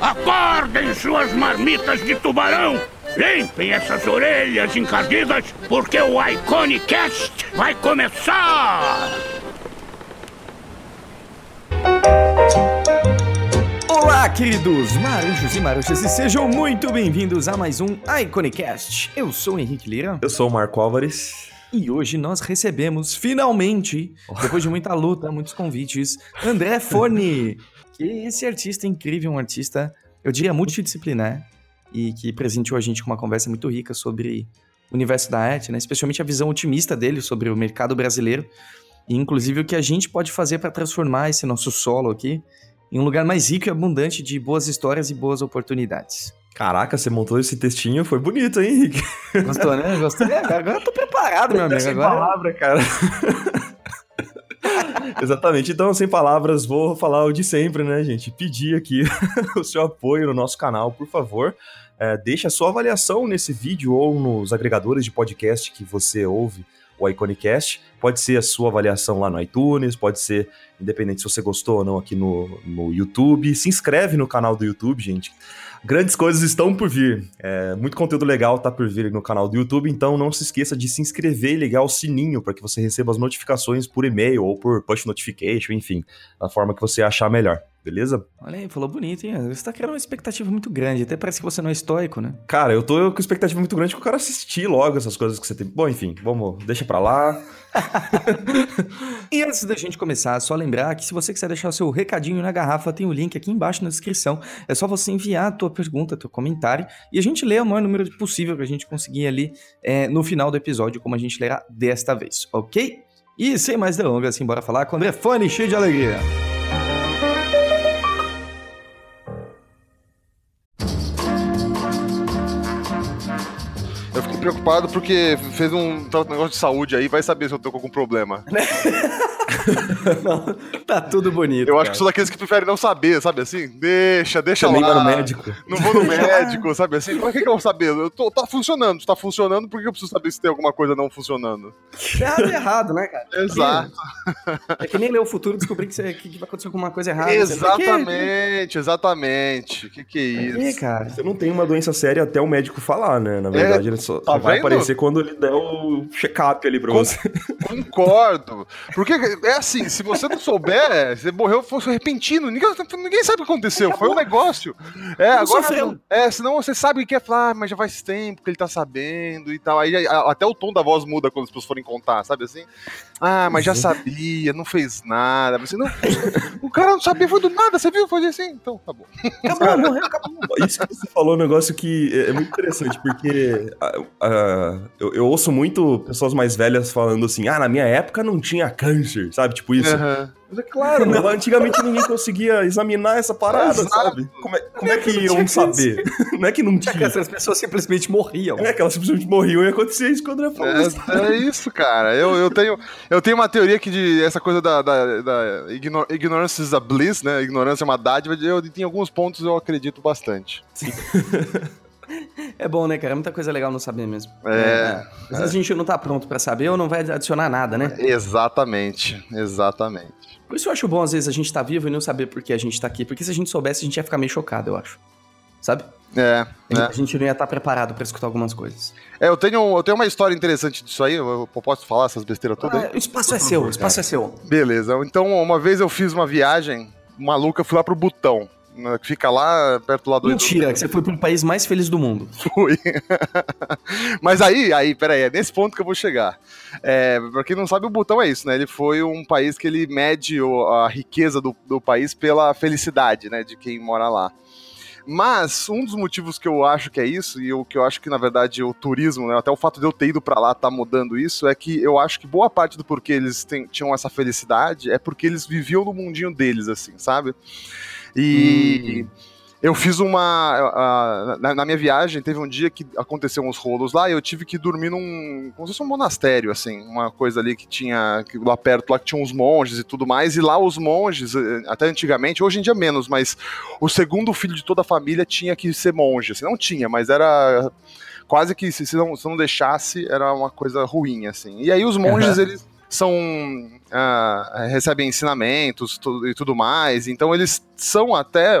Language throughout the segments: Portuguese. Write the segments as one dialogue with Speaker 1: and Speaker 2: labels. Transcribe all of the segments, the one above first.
Speaker 1: Acordem suas marmitas de tubarão! Limpem essas orelhas encardidas, porque o Iconicast vai começar!
Speaker 2: Olá, queridos marujos e maruchas, e sejam muito bem-vindos a mais um Iconicast. Eu sou o Henrique Lira.
Speaker 3: Eu sou o Marco Álvares.
Speaker 2: E hoje nós recebemos, finalmente, depois de muita luta, muitos convites, André Forni. que esse artista incrível, um artista, eu diria, multidisciplinar, e que presenteou a gente com uma conversa muito rica sobre o universo da arte, né? especialmente a visão otimista dele sobre o mercado brasileiro, e inclusive o que a gente pode fazer para transformar esse nosso solo aqui em um lugar mais rico e abundante de boas histórias e boas oportunidades.
Speaker 3: Caraca, você montou esse textinho, foi bonito, hein, Henrique?
Speaker 2: Gostou, né? Gostei. Agora eu tô preparado, meu amigo.
Speaker 3: Sem
Speaker 2: Agora...
Speaker 3: palavra, cara. Exatamente. Então, sem palavras, vou falar o de sempre, né, gente? Pedir aqui o seu apoio no nosso canal, por favor. É, deixe a sua avaliação nesse vídeo ou nos agregadores de podcast que você ouve o Iconicast. Pode ser a sua avaliação lá no iTunes, pode ser, independente se você gostou ou não, aqui no, no YouTube. Se inscreve no canal do YouTube, gente. Grandes coisas estão por vir. É, muito conteúdo legal tá por vir no canal do YouTube, então não se esqueça de se inscrever e ligar o sininho para que você receba as notificações por e-mail ou por push notification, enfim, da forma que você achar melhor. Beleza?
Speaker 2: Olha aí, falou bonito, hein? Você tá criando uma expectativa muito grande. Até parece que você não é estoico, né?
Speaker 3: Cara, eu tô com expectativa muito grande que eu quero assistir logo essas coisas que você tem. Bom, enfim, vamos, deixa pra lá.
Speaker 2: e antes da gente começar, só lembrar que se você quiser deixar o seu recadinho na garrafa, tem o link aqui embaixo na descrição. É só você enviar a tua pergunta, teu comentário, e a gente lê o maior número possível pra gente conseguir ali é, no final do episódio, como a gente lerá desta vez, ok? E sem mais delongas, assim, bora falar com o André Fone, cheio de alegria.
Speaker 4: Preocupado porque fez um negócio de saúde aí, vai saber se eu tô com algum problema.
Speaker 2: não, tá tudo bonito.
Speaker 4: Eu
Speaker 2: cara.
Speaker 4: acho que sou daqueles que preferem não saber, sabe assim? Deixa, deixa
Speaker 3: Também
Speaker 4: lá.
Speaker 3: vai no médico.
Speaker 4: Não vou no médico, sabe assim? Pra que, que eu vou saber? Eu tô, tá funcionando, tá funcionando, por que eu preciso saber se tem alguma coisa não funcionando?
Speaker 2: Errado é errado, né, cara?
Speaker 4: Exato.
Speaker 2: É que nem ler o futuro e descobrir que, você, que vai acontecer alguma coisa errada.
Speaker 4: Exatamente, exatamente. O que, que é isso?
Speaker 2: É, cara.
Speaker 3: Você não tem uma doença séria até o médico falar, né? Na verdade,
Speaker 4: É,
Speaker 3: ele só,
Speaker 4: tá
Speaker 3: só vai aparecer quando ele der o check-up ali pra
Speaker 4: Com-
Speaker 3: você.
Speaker 4: Concordo. Porque é assim, se você não souber, você morreu, fosse repentino, ninguém, ninguém sabe o que aconteceu, foi um negócio. É, agora.
Speaker 2: sofreu.
Speaker 4: É, senão você sabe o que é falar, ah, mas já faz tempo que ele tá sabendo e tal. Aí até o tom da voz muda quando as pessoas forem contar, sabe assim? Ah, mas já sabia, não fez nada. Você não. O cara não sabia, foi do nada, você viu? Foi assim, então tá bom.
Speaker 2: Acabou, morreu, acabou.
Speaker 3: Isso que você falou é um negócio que é é muito interessante, porque ah, eu, eu ouço muito pessoas mais velhas falando assim: ah, na minha época não tinha câncer, sabe? Tipo isso.
Speaker 4: Aham.
Speaker 3: Mas é claro, mas antigamente ninguém conseguia examinar essa parada,
Speaker 4: Exato.
Speaker 3: sabe? Como é, como é que iam saber? Não é que não tinha.
Speaker 2: Essas pessoas simplesmente morriam.
Speaker 3: É que elas simplesmente morriam e acontecia isso quando eu falou. isso.
Speaker 4: É, é isso, cara. Eu, eu, tenho, eu tenho uma teoria que de essa coisa da, da, da igno- ignorance is a bliss, né? Ignorância é uma dádiva. Eu, em alguns pontos eu acredito bastante.
Speaker 2: É bom, né, cara? É muita coisa legal não saber mesmo.
Speaker 4: É.
Speaker 2: Às vezes a gente não tá pronto pra saber ou não vai adicionar nada, né?
Speaker 4: Exatamente, exatamente.
Speaker 2: Por isso eu acho bom, às vezes, a gente tá vivo e não saber por que a gente tá aqui. Porque se a gente soubesse, a gente ia ficar meio chocado, eu acho. Sabe?
Speaker 4: É,
Speaker 2: A
Speaker 4: é.
Speaker 2: gente não ia estar preparado pra escutar algumas coisas.
Speaker 4: É, eu tenho, eu tenho uma história interessante disso aí. Eu, eu posso falar essas besteiras todas?
Speaker 2: Ah, o espaço é seu, o espaço é seu.
Speaker 4: Beleza. Então, uma vez eu fiz uma viagem maluca, fui lá pro Butão. Né, Que fica lá perto do lado do
Speaker 2: Mentira, que você foi pro país mais feliz do mundo.
Speaker 4: fui. Mas aí, aí, peraí, é nesse ponto que eu vou chegar. É, pra quem não sabe, o Butão é isso, né? Ele foi um país que ele mede a riqueza do, do país pela felicidade, né? De quem mora lá. Mas um dos motivos que eu acho que é isso, e o que eu acho que, na verdade, o turismo, né, até o fato de eu ter ido pra lá tá mudando isso, é que eu acho que boa parte do porquê eles tinham essa felicidade é porque eles viviam no mundinho deles, assim, sabe? E eu fiz uma. na, na minha viagem, teve um dia que aconteceu uns rolos lá e eu tive que dormir num. como se fosse um monastério, assim. Uma coisa ali que tinha. Que lá perto lá que tinha uns monges e tudo mais. E lá os monges, eh, até antigamente, hoje em dia menos, mas o segundo filho de toda a família tinha que ser monge. Assim, não tinha, mas era. Quase que se, não, se não deixasse, era uma coisa ruim, assim. E aí os monges, eles são ah, recebem ensinamentos tu- e tudo mais, então eles são até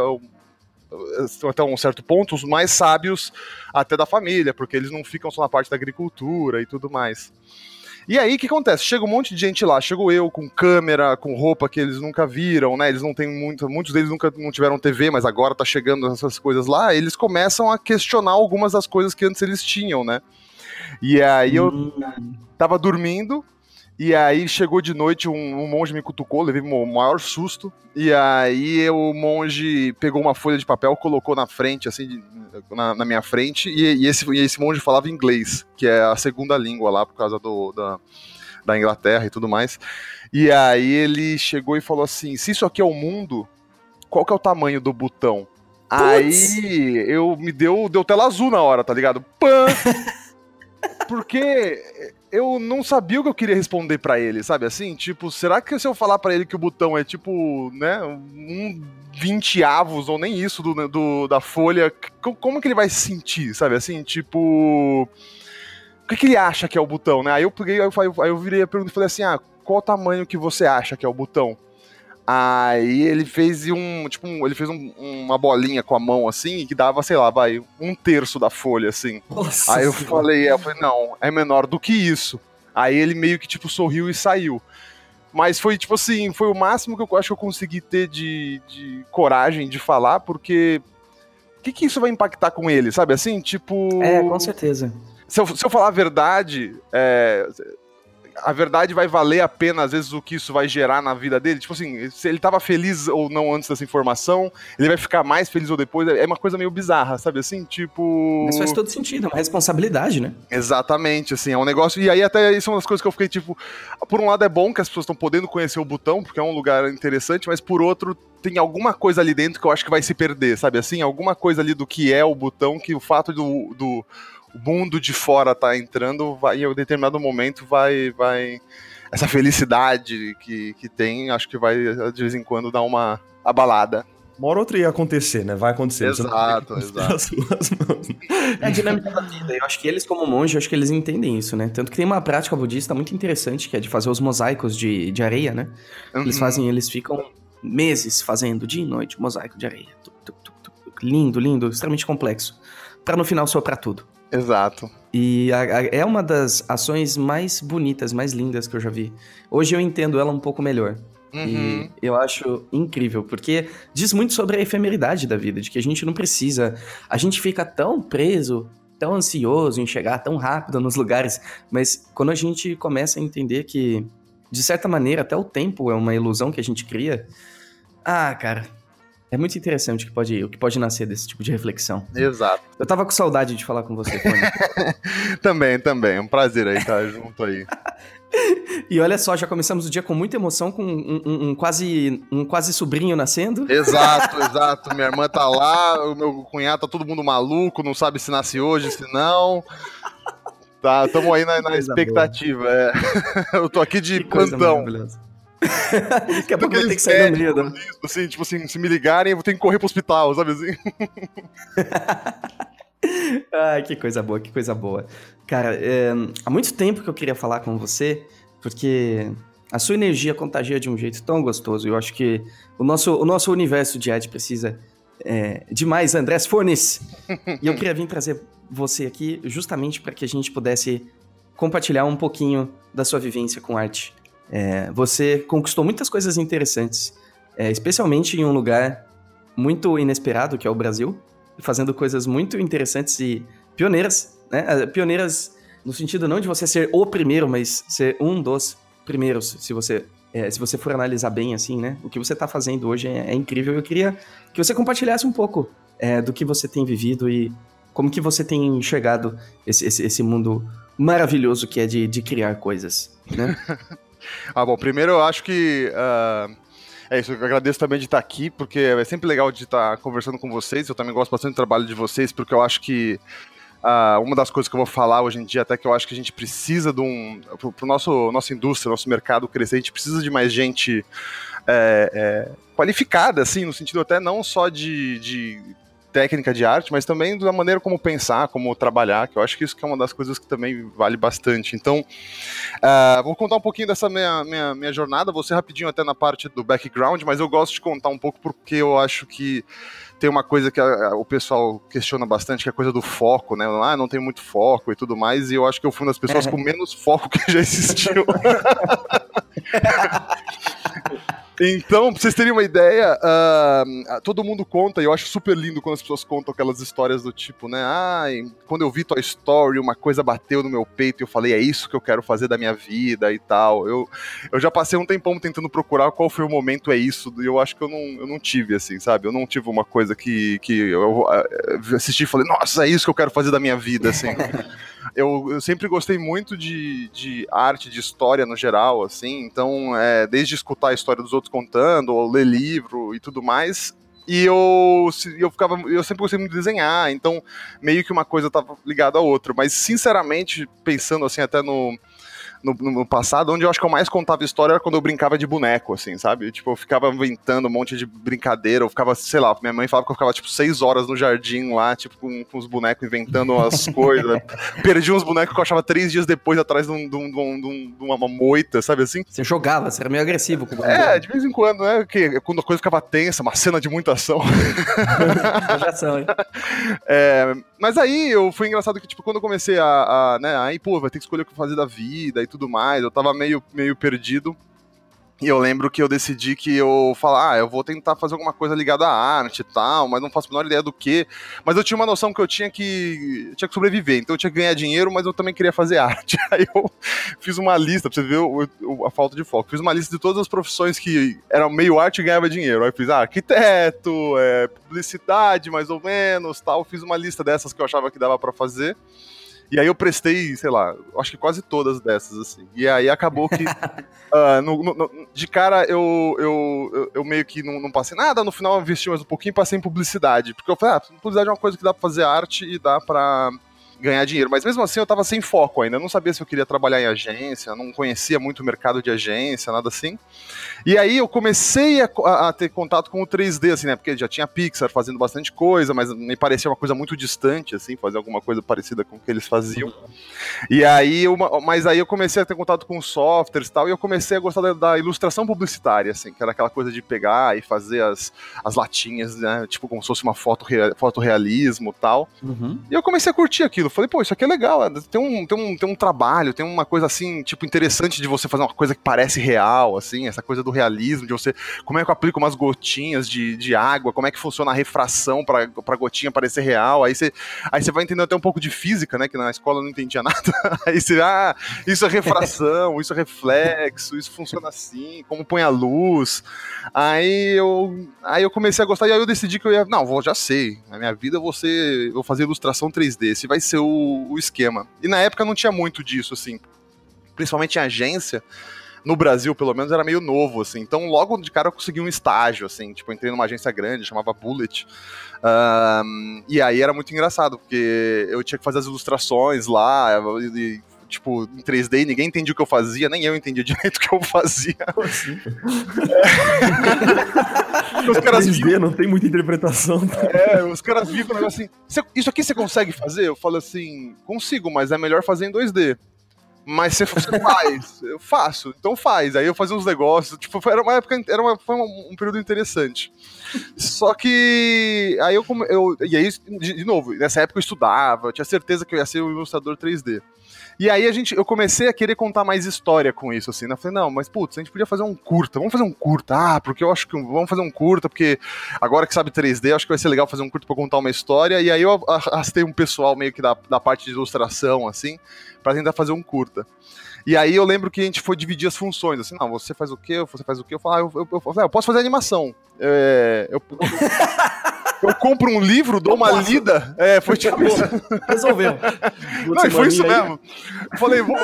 Speaker 4: até um certo ponto, os mais sábios até da família, porque eles não ficam só na parte da agricultura e tudo mais. E aí, o que acontece? Chega um monte de gente lá, chego eu com câmera, com roupa que eles nunca viram, né? Eles não têm muito, muitos deles nunca não tiveram TV, mas agora tá chegando essas coisas lá, eles começam a questionar algumas das coisas que antes eles tinham, né? E aí eu hum. tava dormindo, e aí chegou de noite, um, um monge me cutucou, levei o maior susto. E aí o monge pegou uma folha de papel, colocou na frente, assim, na, na minha frente, e, e, esse, e esse monge falava inglês, que é a segunda língua lá, por causa do, da, da Inglaterra e tudo mais. E aí ele chegou e falou assim: se isso aqui é o mundo, qual que é o tamanho do botão? Puts. Aí eu me deu, deu tela azul na hora, tá ligado? Pã! Porque eu não sabia o que eu queria responder para ele, sabe assim? Tipo, será que se eu falar para ele que o botão é tipo, né, um 20 avos ou nem isso do, do, da folha, como que ele vai se sentir, sabe assim? Tipo, o que, que ele acha que é o botão, né? Aí eu peguei, aí eu, aí eu virei a pergunta e falei assim: ah, qual o tamanho que você acha que é o botão? Aí ele fez um, tipo, um, ele fez um, uma bolinha com a mão assim, que dava, sei lá, vai, um terço da folha, assim. Nossa aí eu senhora. falei, eu falei, não, é menor do que isso. Aí ele meio que, tipo, sorriu e saiu. Mas foi, tipo assim, foi o máximo que eu acho que eu consegui ter de, de coragem de falar, porque o que, que isso vai impactar com ele, sabe? Assim, tipo.
Speaker 2: É, com certeza.
Speaker 4: Se eu, se eu falar a verdade, é, a verdade vai valer a pena, às vezes, o que isso vai gerar na vida dele? Tipo assim, se ele tava feliz ou não antes dessa informação, ele vai ficar mais feliz ou depois. É uma coisa meio bizarra, sabe assim? Tipo.
Speaker 2: Mas faz todo sentido, é uma responsabilidade, né?
Speaker 4: Exatamente, assim, é um negócio. E aí, até isso é uma das coisas que eu fiquei, tipo, por um lado é bom que as pessoas estão podendo conhecer o botão, porque é um lugar interessante, mas por outro, tem alguma coisa ali dentro que eu acho que vai se perder, sabe assim? Alguma coisa ali do que é o botão, que o fato do, do o mundo de fora tá entrando, vai, em um determinado momento vai, vai essa felicidade que, que tem, acho que vai de vez em quando dar uma abalada.
Speaker 3: Uma hora ou outra ia acontecer, né? Vai acontecer.
Speaker 4: Exato, exato.
Speaker 2: É a dinâmica da vida. Eu acho que eles, como monge, acho que eles entendem isso, né? Tanto que tem uma prática budista muito interessante, que é de fazer os mosaicos de, de areia, né? Uhum. Eles fazem, eles ficam meses fazendo dia e noite mosaico de areia. Lindo, lindo, extremamente complexo. para no final soprar tudo.
Speaker 4: Exato.
Speaker 2: E a, a, é uma das ações mais bonitas, mais lindas que eu já vi. Hoje eu entendo ela um pouco melhor. Uhum. E eu acho incrível, porque diz muito sobre a efemeridade da vida, de que a gente não precisa. A gente fica tão preso, tão ansioso em chegar tão rápido nos lugares, mas quando a gente começa a entender que, de certa maneira, até o tempo é uma ilusão que a gente cria. Ah, cara, é muito interessante o que pode, o que pode nascer desse tipo de reflexão.
Speaker 4: Exato.
Speaker 2: Eu tava com saudade de falar com você,
Speaker 4: também, também. É um prazer aí estar junto aí.
Speaker 2: E olha só, já começamos o dia com muita emoção, com um, um, um, quase, um quase sobrinho nascendo.
Speaker 4: Exato, exato. Minha irmã tá lá, o meu cunhado tá todo mundo maluco, não sabe se nasce hoje, se não. Tá, tamo aí na, na expectativa. É. Eu tô aqui de plantão.
Speaker 2: Daqui a pouco vai ter que sair no meio.
Speaker 4: Assim, tipo assim, se me ligarem, eu vou ter que correr pro hospital, sabe assim?
Speaker 2: Ai, que coisa boa, que coisa boa. Cara, é, há muito tempo que eu queria falar com você, porque a sua energia contagia de um jeito tão gostoso. Eu acho que o nosso, o nosso universo de arte precisa é, de mais Andrés Fornes. e eu queria vir trazer você aqui justamente para que a gente pudesse compartilhar um pouquinho da sua vivência com arte. É, você conquistou muitas coisas interessantes, é, especialmente em um lugar muito inesperado, que é o Brasil, fazendo coisas muito interessantes e pioneiras, né? É, pioneiras no sentido não de você ser o primeiro, mas ser um dos primeiros, se você é, se você for analisar bem assim, né? O que você está fazendo hoje é, é, incrível. Eu queria que você compartilhasse um pouco é, do que você tem vivido e como que você tem enxergado esse, esse, esse mundo maravilhoso que é de, de criar coisas, né?
Speaker 4: Ah, bom, primeiro eu acho que. Uh, é isso, eu agradeço também de estar aqui, porque é sempre legal de estar conversando com vocês. Eu também gosto bastante do trabalho de vocês, porque eu acho que uh, uma das coisas que eu vou falar hoje em dia, até que eu acho que a gente precisa de um. Para nosso nossa indústria, nosso mercado crescer, a gente precisa de mais gente é, é, qualificada, assim, no sentido até não só de, de técnica de arte, mas também da maneira como pensar, como trabalhar, que eu acho que isso que é uma das coisas que também vale bastante. Então, uh, vou contar um pouquinho dessa minha, minha, minha jornada, vou ser rapidinho até na parte do background, mas eu gosto de contar um pouco porque eu acho que tem uma coisa que a, a, o pessoal questiona bastante, que é a coisa do foco, né? Ah, não tem muito foco e tudo mais, e eu acho que eu fui uma das pessoas com menos foco que já existiu. Então, pra vocês terem uma ideia, uh, todo mundo conta, e eu acho super lindo quando as pessoas contam aquelas histórias do tipo, né? Ah, quando eu vi Toy Story, uma coisa bateu no meu peito e eu falei, é isso que eu quero fazer da minha vida e tal. Eu, eu já passei um tempão tentando procurar qual foi o momento, é isso, e eu acho que eu não, eu não tive, assim, sabe? Eu não tive uma coisa que, que eu uh, assisti e falei, nossa, é isso que eu quero fazer da minha vida, assim. eu, eu sempre gostei muito de, de arte, de história no geral, assim, então, é, desde escutar a história dos outros contando, ou ler livro e tudo mais, e eu, eu ficava, eu sempre gostei muito de desenhar, então meio que uma coisa estava ligada à outra, mas sinceramente, pensando assim até no no, no, passado, onde eu acho que eu mais contava história era quando eu brincava de boneco, assim, sabe? Tipo, eu ficava inventando um monte de brincadeira, eu ficava, sei lá, minha mãe falava que eu ficava, tipo, seis horas no jardim lá, tipo, com, com os bonecos inventando as coisas. Perdi uns bonecos que eu achava três dias depois atrás de, um, de, um, de, um, de uma moita, sabe assim?
Speaker 2: Você jogava, você era meio agressivo com o
Speaker 4: boneco. É, de vez em quando, né? Que, quando a coisa ficava tensa, uma cena de muita ação. ação, hein? É, mas aí eu foi engraçado que, tipo, quando eu comecei a, a né, aí, pô, vai ter que escolher o que fazer da vida e tudo mais, eu tava meio, meio perdido. E eu lembro que eu decidi que eu falar, ah, eu vou tentar fazer alguma coisa ligada à arte e tal, mas não faço a menor ideia do que. Mas eu tinha uma noção que eu tinha que eu tinha que sobreviver, então eu tinha que ganhar dinheiro, mas eu também queria fazer arte. Aí eu fiz uma lista, pra você ver o, o, a falta de foco. Fiz uma lista de todas as profissões que eram meio arte e ganhava dinheiro. Aí eu fiz ah, arquiteto, é, publicidade, mais ou menos, tal. Fiz uma lista dessas que eu achava que dava para fazer. E aí eu prestei, sei lá, acho que quase todas dessas, assim. E aí acabou que. uh, no, no, de cara eu, eu, eu, meio que não, não, passei nada, no final eu investi mais um pouquinho e passei em publicidade. Porque eu falei, ah, publicidade é uma coisa que dá pra fazer arte e dá pra ganhar dinheiro. Mas mesmo assim eu tava sem foco ainda. Eu não sabia se eu queria trabalhar em agência, não conhecia muito o mercado de agência, nada assim. E aí eu comecei a, a, a, ter contato com o 3D, assim, né? Porque já tinha Pixar fazendo bastante coisa, mas me parecia uma coisa muito distante, assim, fazer alguma coisa parecida com o que eles faziam. E aí, uma, mas aí eu comecei a ter contato com softwares e tal, e eu comecei a gostar da, da, ilustração publicitária, assim, que era aquela coisa de pegar e fazer as, as latinhas, né? Tipo, como se fosse uma foto, fotorrealismo e tal. Uhum. E eu comecei a curtir aquilo. Falei, pô, isso aqui é legal, tem um, tem, um, tem um trabalho, tem uma coisa assim, tipo, interessante de você fazer uma coisa que parece real, assim, essa coisa do realismo, de você. Como é que eu aplico umas gotinhas de, de água, como é que funciona a refração pra, pra gotinha parecer real. Aí você, aí você vai entender até um pouco de física, né? Que na escola eu não entendia nada. Aí você, ah, isso é refração, isso é reflexo, isso funciona assim, como põe a luz. Aí eu, aí eu comecei a gostar e aí eu decidi que eu ia. Não, vou, já sei. Na minha vida eu vou, ser, vou fazer ilustração 3D. Esse vai ser o, o esquema. E na época não tinha muito disso, assim. Principalmente em agência no Brasil, pelo menos, era meio novo, assim. Então, logo de cara eu consegui um estágio, assim. Tipo, entrei numa agência grande, chamava Bullet. Um, e aí era muito engraçado, porque eu tinha que fazer as ilustrações lá, e, tipo, em 3D e ninguém entendia o que eu fazia, nem eu entendia direito o que eu fazia. Assim?
Speaker 3: os caras 3D viam, não tem muita interpretação.
Speaker 4: É, os caras viam o negócio assim, isso aqui você consegue fazer? Eu falo assim, consigo, mas é melhor fazer em 2D. Mas você, faz, eu faço, então faz. Aí eu fazia uns negócios, tipo, era uma época, era uma, foi um, um período interessante. Só que aí eu, eu e aí, de, de, novo, nessa época eu estudava, eu tinha certeza que eu ia ser um ilustrador 3D. E aí a gente, eu comecei a querer contar mais história com isso, assim, né? Eu falei, não, mas putz, a gente podia fazer um curta, vamos fazer um curta, ah, porque eu acho que vamos fazer um curta, porque agora que sabe 3D, acho que vai ser legal fazer um curta pra contar uma história. E aí eu arrastei um pessoal meio que da, da parte de ilustração, assim, para tentar fazer um curta. E aí eu lembro que a gente foi dividir as funções, assim, não, você faz o quê, você faz o quê? Eu falei, ah, eu, eu, eu, eu posso fazer animação. É, eu, eu compro um livro, dou uma lida. É, foi tipo.
Speaker 2: Resolveu.
Speaker 4: Não, foi isso mesmo. Eu falei, vou,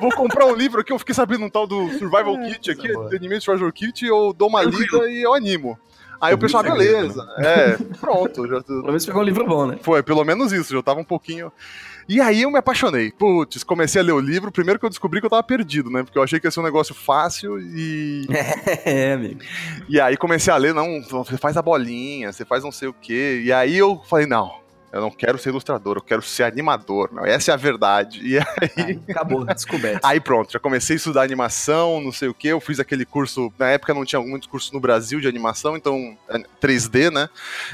Speaker 4: vou comprar um livro aqui, eu fiquei sabendo um tal do Survival é, Kit aqui, The Anime Survival Kit, eu dou uma lida e eu animo. Aí o pessoal, beleza. É, pronto. Já...
Speaker 2: Pelo menos pegou um livro bom, né?
Speaker 4: Foi, pelo menos isso, já tava um pouquinho. E aí eu me apaixonei. Putz, comecei a ler o livro. Primeiro que eu descobri que eu tava perdido, né? Porque eu achei que ia ser um negócio fácil e.
Speaker 2: É, amigo.
Speaker 4: E aí comecei a ler, não, você faz a bolinha, você faz não sei o quê. E aí eu falei, não, eu não quero ser ilustrador, eu quero ser animador. Não, essa é a verdade. E aí.
Speaker 2: Ah, acabou, descoberto.
Speaker 4: Aí pronto, já comecei a estudar animação, não sei o que. Eu fiz aquele curso. Na época não tinha muitos cursos no Brasil de animação, então 3D, né?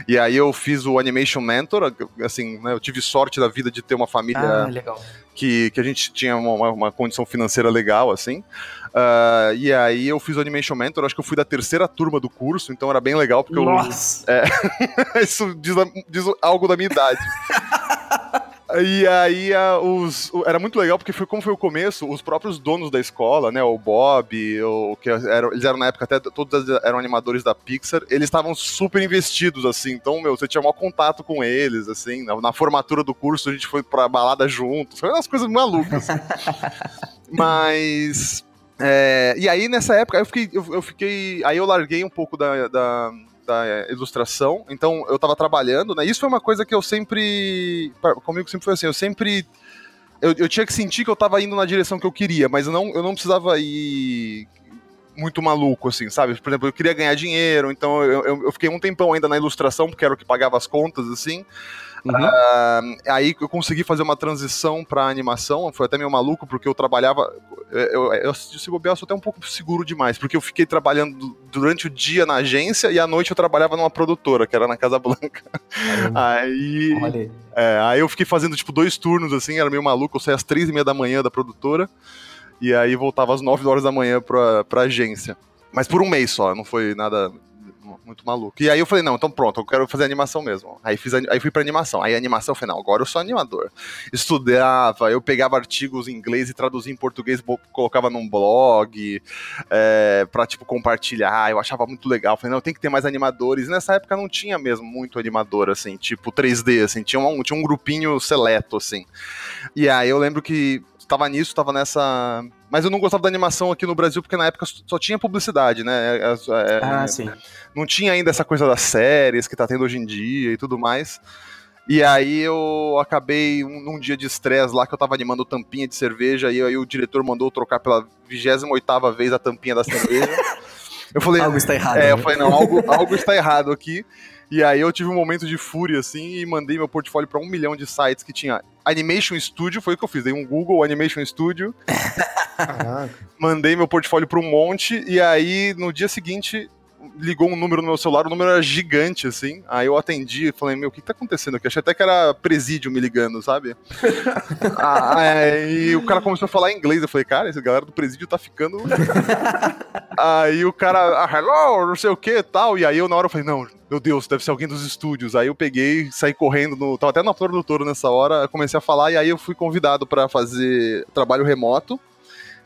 Speaker 4: E aí eu fiz o Animation Mentor. Assim, né, eu tive sorte da vida de ter uma família
Speaker 2: ah,
Speaker 4: que, que a gente tinha uma, uma condição financeira legal, assim. Uh, e aí eu fiz o Animation Mentor, acho que eu fui da terceira turma do curso, então era bem legal, porque
Speaker 2: Nossa.
Speaker 4: eu. É, isso diz, diz, algo da minha idade. E aí os, era muito legal porque foi como foi o começo, os próprios donos da escola, né, o Bob, o que eram, eles eram na época até todos eram animadores da Pixar, eles estavam super investidos assim. Então, meu, você tinha maior contato com eles assim, na, na formatura do curso a gente foi pra balada juntos. Foi umas coisas malucas. Mas é, e aí, nessa época, eu fiquei, eu, eu, fiquei. Aí eu larguei um pouco da, da, da, ilustração. Então, eu tava trabalhando, né? Isso foi uma coisa que eu sempre. Comigo sempre foi assim, eu sempre. Eu, eu tinha que sentir que eu tava indo na direção que eu queria, mas eu não, eu não precisava ir muito maluco, assim, sabe? Por exemplo, eu queria ganhar dinheiro, então eu, eu, eu fiquei um tempão ainda na ilustração, porque era o que pagava as contas, assim. Uhum. Uh, aí eu consegui fazer uma transição para animação, foi até meio maluco, porque eu trabalhava. Eu, eu, eu se bobear, eu sou até um pouco seguro demais, porque eu fiquei trabalhando durante o dia na agência e à noite eu trabalhava numa produtora, que era na Casa Blanca. aí. É, aí eu fiquei fazendo tipo dois turnos, assim, era meio maluco, eu saía às três e meia da manhã da produtora, e aí voltava às nove horas da manhã pra, pra agência. Mas por um mês só, não foi nada muito maluco. E aí eu falei, não, então pronto, eu quero fazer animação mesmo. Aí, fiz, aí fui pra animação. Aí animação, falei, não, agora eu sou animador. Estudava, eu pegava artigos em inglês e traduzia em português, colocava num blog, é, pra, tipo, compartilhar. Eu achava muito legal. falei, não, tem que ter mais animadores. E nessa época não tinha mesmo muito animador, assim, tipo 3D, assim, tinha um, tinha um grupinho seleto, assim. E aí eu lembro que tava nisso, tava nessa. Mas eu não gostava da animação aqui no Brasil, porque na época só tinha publicidade, né? É,
Speaker 2: é, ah,
Speaker 4: é,
Speaker 2: sim.
Speaker 4: Não tinha ainda essa coisa das séries que tá tendo hoje em dia e tudo mais. E aí eu acabei um, num dia de estresse lá que eu tava animando tampinha de cerveja e aí o diretor mandou trocar pela 28 vez a tampinha da cerveja. Eu falei,
Speaker 2: algo está errado.
Speaker 4: É,
Speaker 2: né?
Speaker 4: eu falei, não, algo, algo está errado aqui. E aí eu tive um momento de fúria, assim, e mandei meu portfólio para um milhão de sites que tinha Animation Studio, foi o que eu fiz. Dei um Google Animation Studio. mandei meu portfólio para um monte, e aí no dia seguinte ligou um número no meu celular, o número era gigante, assim. Aí eu atendi e falei, meu, o que tá acontecendo aqui? Achei até que era presídio me ligando, sabe? ah, é, o cara começou a falar inglês. Eu falei, cara, esse galera do presídio tá ficando. aí o cara, ah, hello, não sei o que tal. E aí eu na hora eu falei, não, meu Deus, deve ser alguém dos estúdios. Aí eu peguei, saí correndo, no, tava até na produtora nessa hora, comecei a falar, e aí eu fui convidado para fazer trabalho remoto,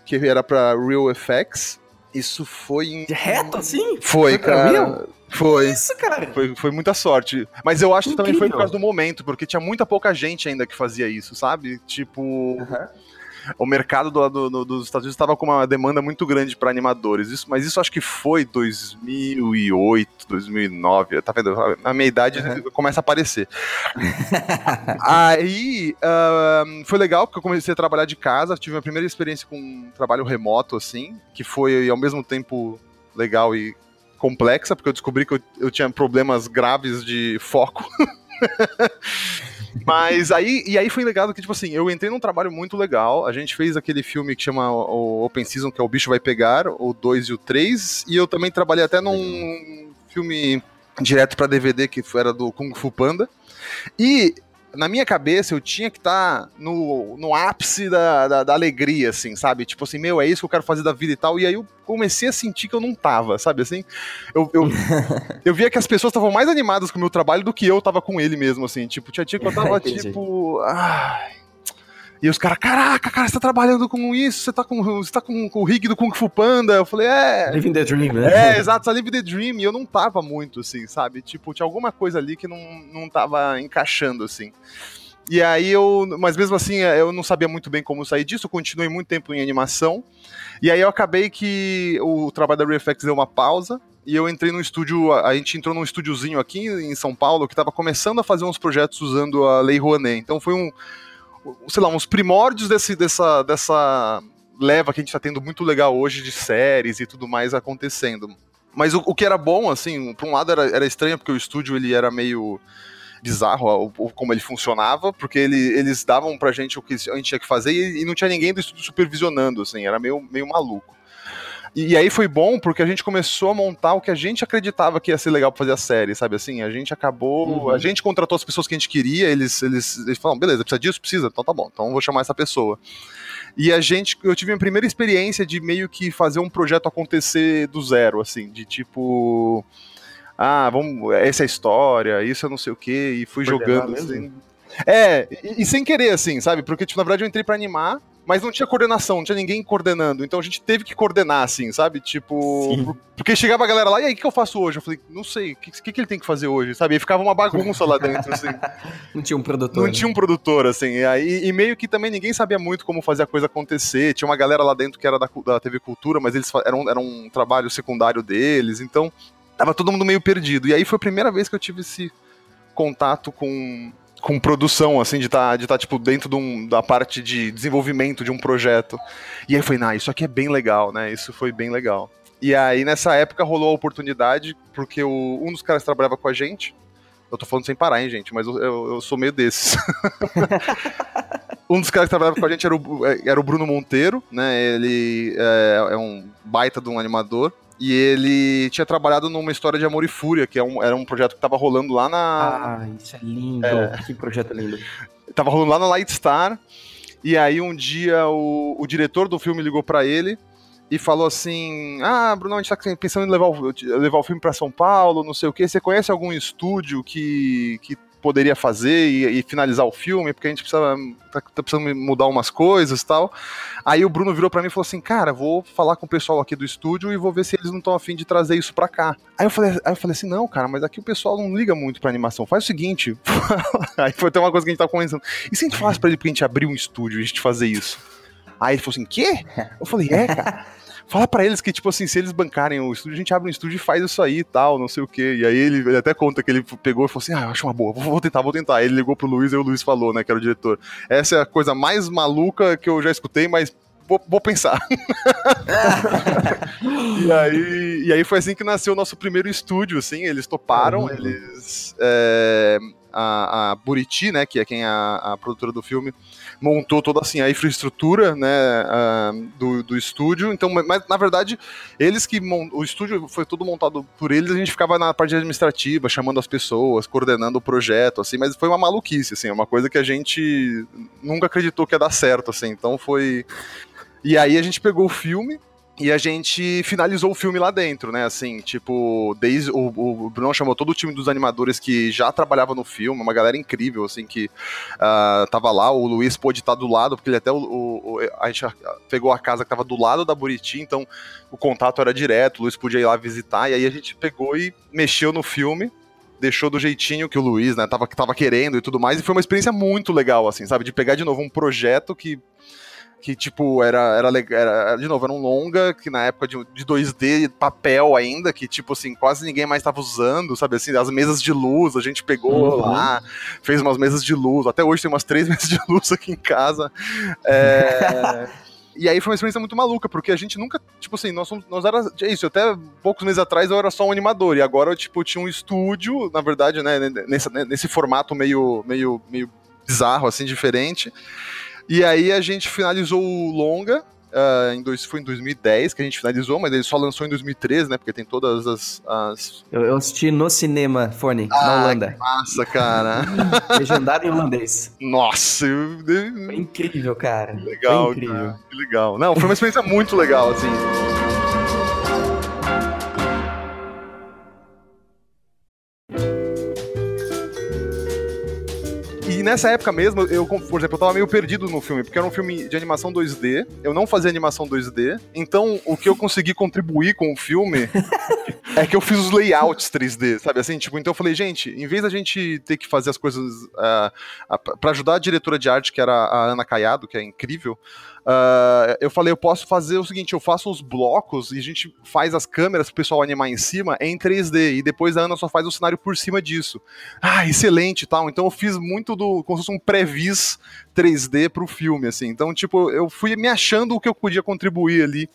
Speaker 4: que era para Real Effects. Isso foi em.
Speaker 2: Reto assim?
Speaker 4: Foi, foi cara. Foi.
Speaker 2: Isso, cara.
Speaker 4: Foi, foi muita sorte. Mas eu acho que também foi por causa do momento, porque tinha muita pouca gente ainda que fazia isso, sabe? Tipo. Uhum o mercado do, do, dos Estados Unidos estava com uma demanda muito grande para animadores. Isso, mas isso acho que foi 2008, 2009. Tá vendo? A minha idade uhum. começa a aparecer. Aí uh, foi legal porque eu comecei a trabalhar de casa. Tive minha primeira experiência com um trabalho remoto, assim, que foi ao mesmo tempo legal e complexa, porque eu descobri que eu, eu tinha problemas graves de foco. Mas aí, e aí foi legal que, tipo assim, eu entrei num trabalho muito legal. A gente fez aquele filme que chama o Open Season, que é O Bicho Vai Pegar, o 2 e o 3. E eu também trabalhei até num filme direto para DVD que era do Kung Fu Panda. E na minha cabeça eu tinha que estar tá no, no ápice da, da, da, alegria, assim, sabe? Tipo assim, meu, é isso que eu quero fazer da vida e tal. E aí eu comecei a sentir que eu não tava, sabe? Assim, eu, eu, eu via que as pessoas estavam mais animadas com o meu trabalho do que eu tava com ele mesmo, assim. Tipo, tinha dia que eu tava tipo. Ai e os caras, caraca, cara, você tá trabalhando com isso, você tá com, você tá com, com o rig do Kung Fu Panda. Eu falei, é.
Speaker 2: Living the Dream, né?
Speaker 4: É, exato, tá Living the Dream. E eu não tava muito, assim, sabe? Tipo, tinha alguma coisa ali que não, não tava encaixando, assim. E aí eu. Mas mesmo assim, eu não sabia muito bem como sair disso, eu continuei muito tempo em animação. E aí eu acabei que o trabalho da ReFX deu uma pausa. E eu entrei no estúdio, a gente entrou num estúdiozinho aqui em São Paulo que estava começando a fazer uns projetos usando a Lei Rouanet. Então foi um, sei lá, uns primórdios desse, dessa, dessa leva que a gente tá tendo muito legal hoje de séries e tudo mais acontecendo. Mas o, o que era bom, assim, por um lado era, era estranho, porque o estúdio ele era meio bizarro o, como ele funcionava, porque ele, eles davam pra gente o que a gente tinha que fazer e, e, não tinha ninguém do estúdio supervisionando, assim, era meio, meio maluco. E, e, aí foi bom porque a gente começou a montar o que a gente acreditava que ia ser legal pra fazer a série, sabe assim? A gente acabou. Uhum. A gente contratou as pessoas que a gente queria, eles, eles, eles falaram, beleza, precisa disso? Precisa? Então tá bom, então vou chamar essa pessoa. E a gente, eu tive a minha primeira experiência de meio que fazer um projeto acontecer do zero, assim, de tipo ah, vamos, essa é a história, isso eu não sei o que, e fui jogando assim. É, e, e, sem querer, assim, sabe? Porque, tipo, na verdade eu entrei pra animar, mas não tinha coordenação, não tinha ninguém coordenando. Então a gente teve que coordenar, assim, sabe? Tipo. Porque chegava a galera lá, e aí, o que eu faço hoje? Eu falei, não sei, o que, que, que, ele tem que fazer hoje, sabe? E ficava uma bagunça lá dentro, assim.
Speaker 2: não tinha um produtor.
Speaker 4: Não
Speaker 2: né?
Speaker 4: tinha um produtor, assim. E, aí, e meio que também ninguém sabia muito como fazer a coisa acontecer. Tinha uma galera lá dentro que era da, da TV Cultura, mas eles eram, era um trabalho secundário deles. Então tava todo mundo meio perdido. E aí foi a primeira vez que eu tive esse contato com, com produção, assim, de estar, tá, de tá, tipo, dentro de um, da parte de desenvolvimento de um projeto. E aí eu falei, nah, isso aqui é bem legal, né? Isso foi bem legal. E aí, nessa época, rolou a oportunidade, porque o, um dos caras que trabalhava com a gente, eu tô falando sem parar, hein, gente, mas eu, eu, eu sou meio desses. um dos caras que trabalhava com a gente era o, era o Bruno Monteiro, né? Ele é, é um baita de um animador. E ele tinha trabalhado numa história de Amor e Fúria, que é um, era um projeto que tava rolando lá
Speaker 2: na. Ah, isso é lindo. É. Que projeto lindo.
Speaker 4: tava rolando lá na Lightstar. E aí um dia o, o diretor do filme ligou para ele e falou assim: Ah, Bruno, a gente tá pensando em levar o, levar o filme para São Paulo, não sei o que. Você conhece algum estúdio que, que poderia fazer e, e, finalizar o filme, porque a gente precisa, tá, tá precisando mudar umas coisas e tal. Aí o Bruno virou para mim e falou assim: Cara, vou falar com o pessoal aqui do estúdio e vou ver se eles não estão afim de trazer isso pra cá. Aí eu, falei, aí eu falei assim: Não, cara, mas aqui o pessoal não liga muito pra animação. Faz o seguinte. aí foi até uma coisa que a gente tava conversando. E se a gente falasse pra ele pra gente abrir um estúdio e a gente fazer isso? Aí ele falou assim: Quê? Eu falei: É, cara. Fala para eles que, tipo assim, se eles bancarem o estúdio, a gente abre um estúdio e faz isso aí e tal, não sei o quê. E aí ele, ele, até conta que ele pegou e falou assim: ah, eu acho uma boa, vou, tentar, vou tentar. Aí ele ligou pro Luiz e o Luiz falou, né, que era o diretor. Essa é a coisa mais maluca que eu já escutei, mas Vou, vou, pensar. e, aí, e aí foi assim que nasceu o nosso primeiro estúdio, assim, eles toparam, uhum. eles... É, a, a Buriti, né, que é quem é a, a produtora do filme, montou toda assim a infraestrutura né, uh, do, do estúdio. Então, mas na verdade, eles que o estúdio foi todo montado por eles, a gente ficava na parte administrativa, chamando as pessoas, coordenando o projeto, assim, mas foi uma maluquice, assim, uma coisa que a gente nunca acreditou que ia dar certo, assim. Então foi. E aí a gente pegou o filme, e a gente finalizou o filme lá dentro, né? Assim, tipo, desde o, o Bruno chamou todo o time dos animadores que já trabalhava no filme, uma galera incrível, assim, que uh, tava lá. O Luiz pôde estar do lado, porque ele até o, o, a gente pegou a casa que tava do lado da Buriti, então o contato era direto, o Luiz podia ir lá visitar, e aí a gente pegou e mexeu no filme deixou do jeitinho que o Luiz, né, tava, tava querendo e tudo mais, e foi uma experiência muito legal, assim, sabe, de pegar de novo um projeto que que, tipo, era, era, era, de novo, era um longa, que na época de, de 2D, papel ainda, que, tipo assim, quase ninguém mais estava usando, sabe assim, as mesas de luz, a gente pegou uhum. lá, fez umas mesas de luz, até hoje tem umas três mesas de luz aqui em casa, é... E aí foi uma experiência muito maluca, porque a gente nunca, tipo assim, nós, somos, nós era é isso, até poucos meses atrás eu era só um animador, e agora, tipo, tinha um estúdio, na verdade, né, nesse, nesse formato meio, meio, meio bizarro, assim, diferente, e aí a gente finalizou o longa. Uh, em dois, foi em 2010 que a gente finalizou, mas ele só lançou em 2013, né? Porque tem todas as. as...
Speaker 2: Eu, eu, assisti no cinema, Forne, ah, na Holanda.
Speaker 4: Massa, cara.
Speaker 2: Legendado em holandês.
Speaker 4: Nossa, eu...
Speaker 2: foi incrível, cara.
Speaker 4: Legal,
Speaker 2: foi incrível.
Speaker 4: Cara, que legal. Não, foi uma experiência muito legal, assim. E nessa época mesmo, eu, por exemplo, eu tava meio perdido no filme, porque era um filme de animação 2D, eu não fazia animação 2D, então o que eu consegui contribuir com o filme é que eu fiz os layouts 3D, sabe assim? Tipo, então eu falei, gente, em vez da gente ter que fazer as coisas uh, uh, para ajudar a diretora de arte, que era a Ana Caiado, que é incrível, Uh, eu falei, eu posso fazer o seguinte, eu faço os blocos e a gente faz as câmeras pro pessoal animar em cima em 3D, e depois a Ana só faz o cenário por cima disso. Ah, excelente tal. Então eu fiz muito do. como se fosse um pré-vis 3D pro filme, assim. Então, tipo, eu fui me achando o que eu podia contribuir ali.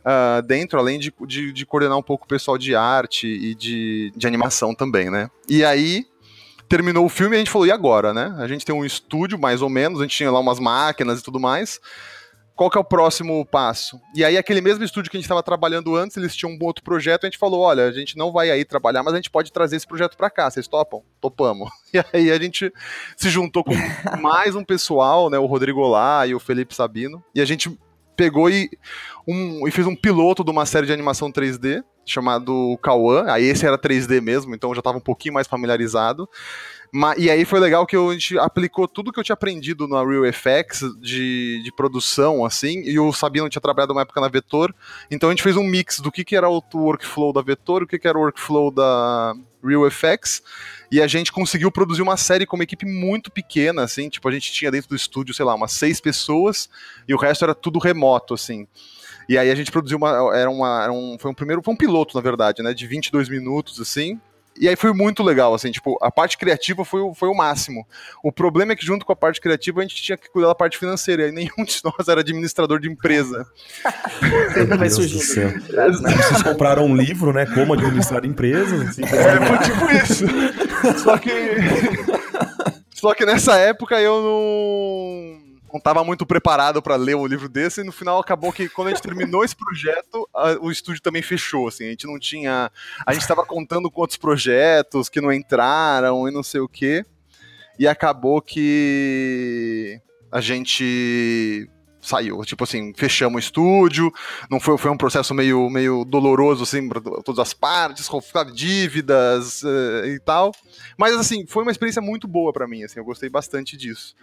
Speaker 4: Uh, dentro, além de, de, de, coordenar um pouco o pessoal de arte e de, de animação também, né? E aí, terminou o filme e a gente falou, e agora, né? A gente tem um estúdio, mais ou menos, a gente tinha lá umas máquinas e tudo mais qual que é o próximo passo? E aí, aquele mesmo estúdio que a gente estava trabalhando antes, eles tinham um outro projeto, a gente falou: olha, a gente não vai aí trabalhar, mas a gente pode trazer esse projeto para cá, vocês topam? Topamos. E aí a gente se juntou com mais um pessoal, né? O Rodrigo Lá e o Felipe Sabino, e a gente pegou e, um, e fez um piloto de uma série de animação 3D chamado Kawan. Aí esse era 3D mesmo, então eu já estava um pouquinho mais familiarizado. E aí foi legal que a gente aplicou tudo que eu tinha aprendido na Real FX de, de produção, assim, e o Sabino tinha trabalhado uma época na Vetor, então a gente fez um mix do que, que era o workflow da Vetor, o que, que era o workflow da Real FX, e a gente conseguiu produzir uma série com uma equipe muito pequena, assim, tipo, a gente tinha dentro do estúdio, sei lá, umas seis pessoas, e o resto era tudo remoto, assim. E aí a gente produziu uma. Era uma. Era um, foi um primeiro. Foi um piloto, na verdade, né? De 22 minutos, assim. E aí foi muito legal, assim, tipo, a parte criativa foi, o, foi o máximo. O problema é que junto com a parte criativa a gente tinha que cuidar da parte financeira, e nenhum de nós era administrador de empresa.
Speaker 3: Sempre vai surgindo. Vocês compraram um livro, né, como administrar empresas. Assim,
Speaker 4: é, foi tipo isso. Só que... Só que nessa época eu não não estava muito preparado para ler um livro desse, e no final acabou que quando a gente terminou esse projeto, a, o estúdio também fechou, assim, a gente não tinha, a gente estava contando com outros projetos que não entraram e não sei o quê, e acabou que a gente saiu. Tipo assim, fechamos o estúdio, não foi, foi um processo meio, meio doloroso, assim, para todas as partes, dívidas uh, e tal. Mas, assim, foi uma experiência muito boa para mim, assim, eu gostei bastante disso.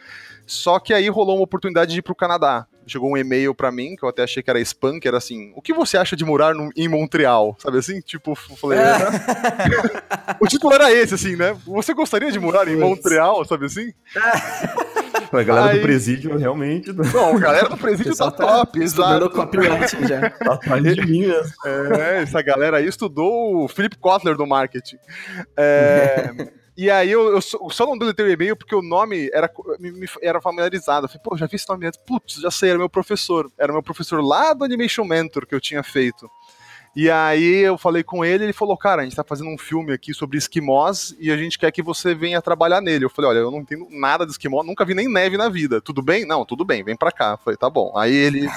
Speaker 4: Só que aí rolou uma oportunidade de ir pro Canadá. Chegou um e-mail para mim, que eu até achei que era spam, que era assim, o que você acha de morar no, em Montreal? Sabe assim? Tipo, falei... É. o título era esse, assim, né? Você gostaria de morar em Montreal, sabe assim?
Speaker 3: A galera Aí... do presídio realmente.
Speaker 4: Não, a galera do presídio tá, tá top, exato.
Speaker 3: copyright já. Tá atrás de mim mesmo.
Speaker 4: É, essa galera aí estudou o Philip Kotler do marketing. É. E aí eu, eu só não deletei o e-mail porque o nome era, me, me, era familiarizado. Eu falei, pô, já vi esse nome antes. Putz, já sei, era meu professor. Era meu professor lá do Animation Mentor que eu tinha feito. E aí eu falei com ele, ele falou, cara, a gente tá fazendo um filme aqui sobre esquimós e a gente quer que você venha trabalhar nele. Eu falei, olha, eu não entendo nada de esquimó, nunca vi nem neve na vida. Tudo bem? Não, tudo bem, vem pra cá. Eu falei, tá bom. Aí ele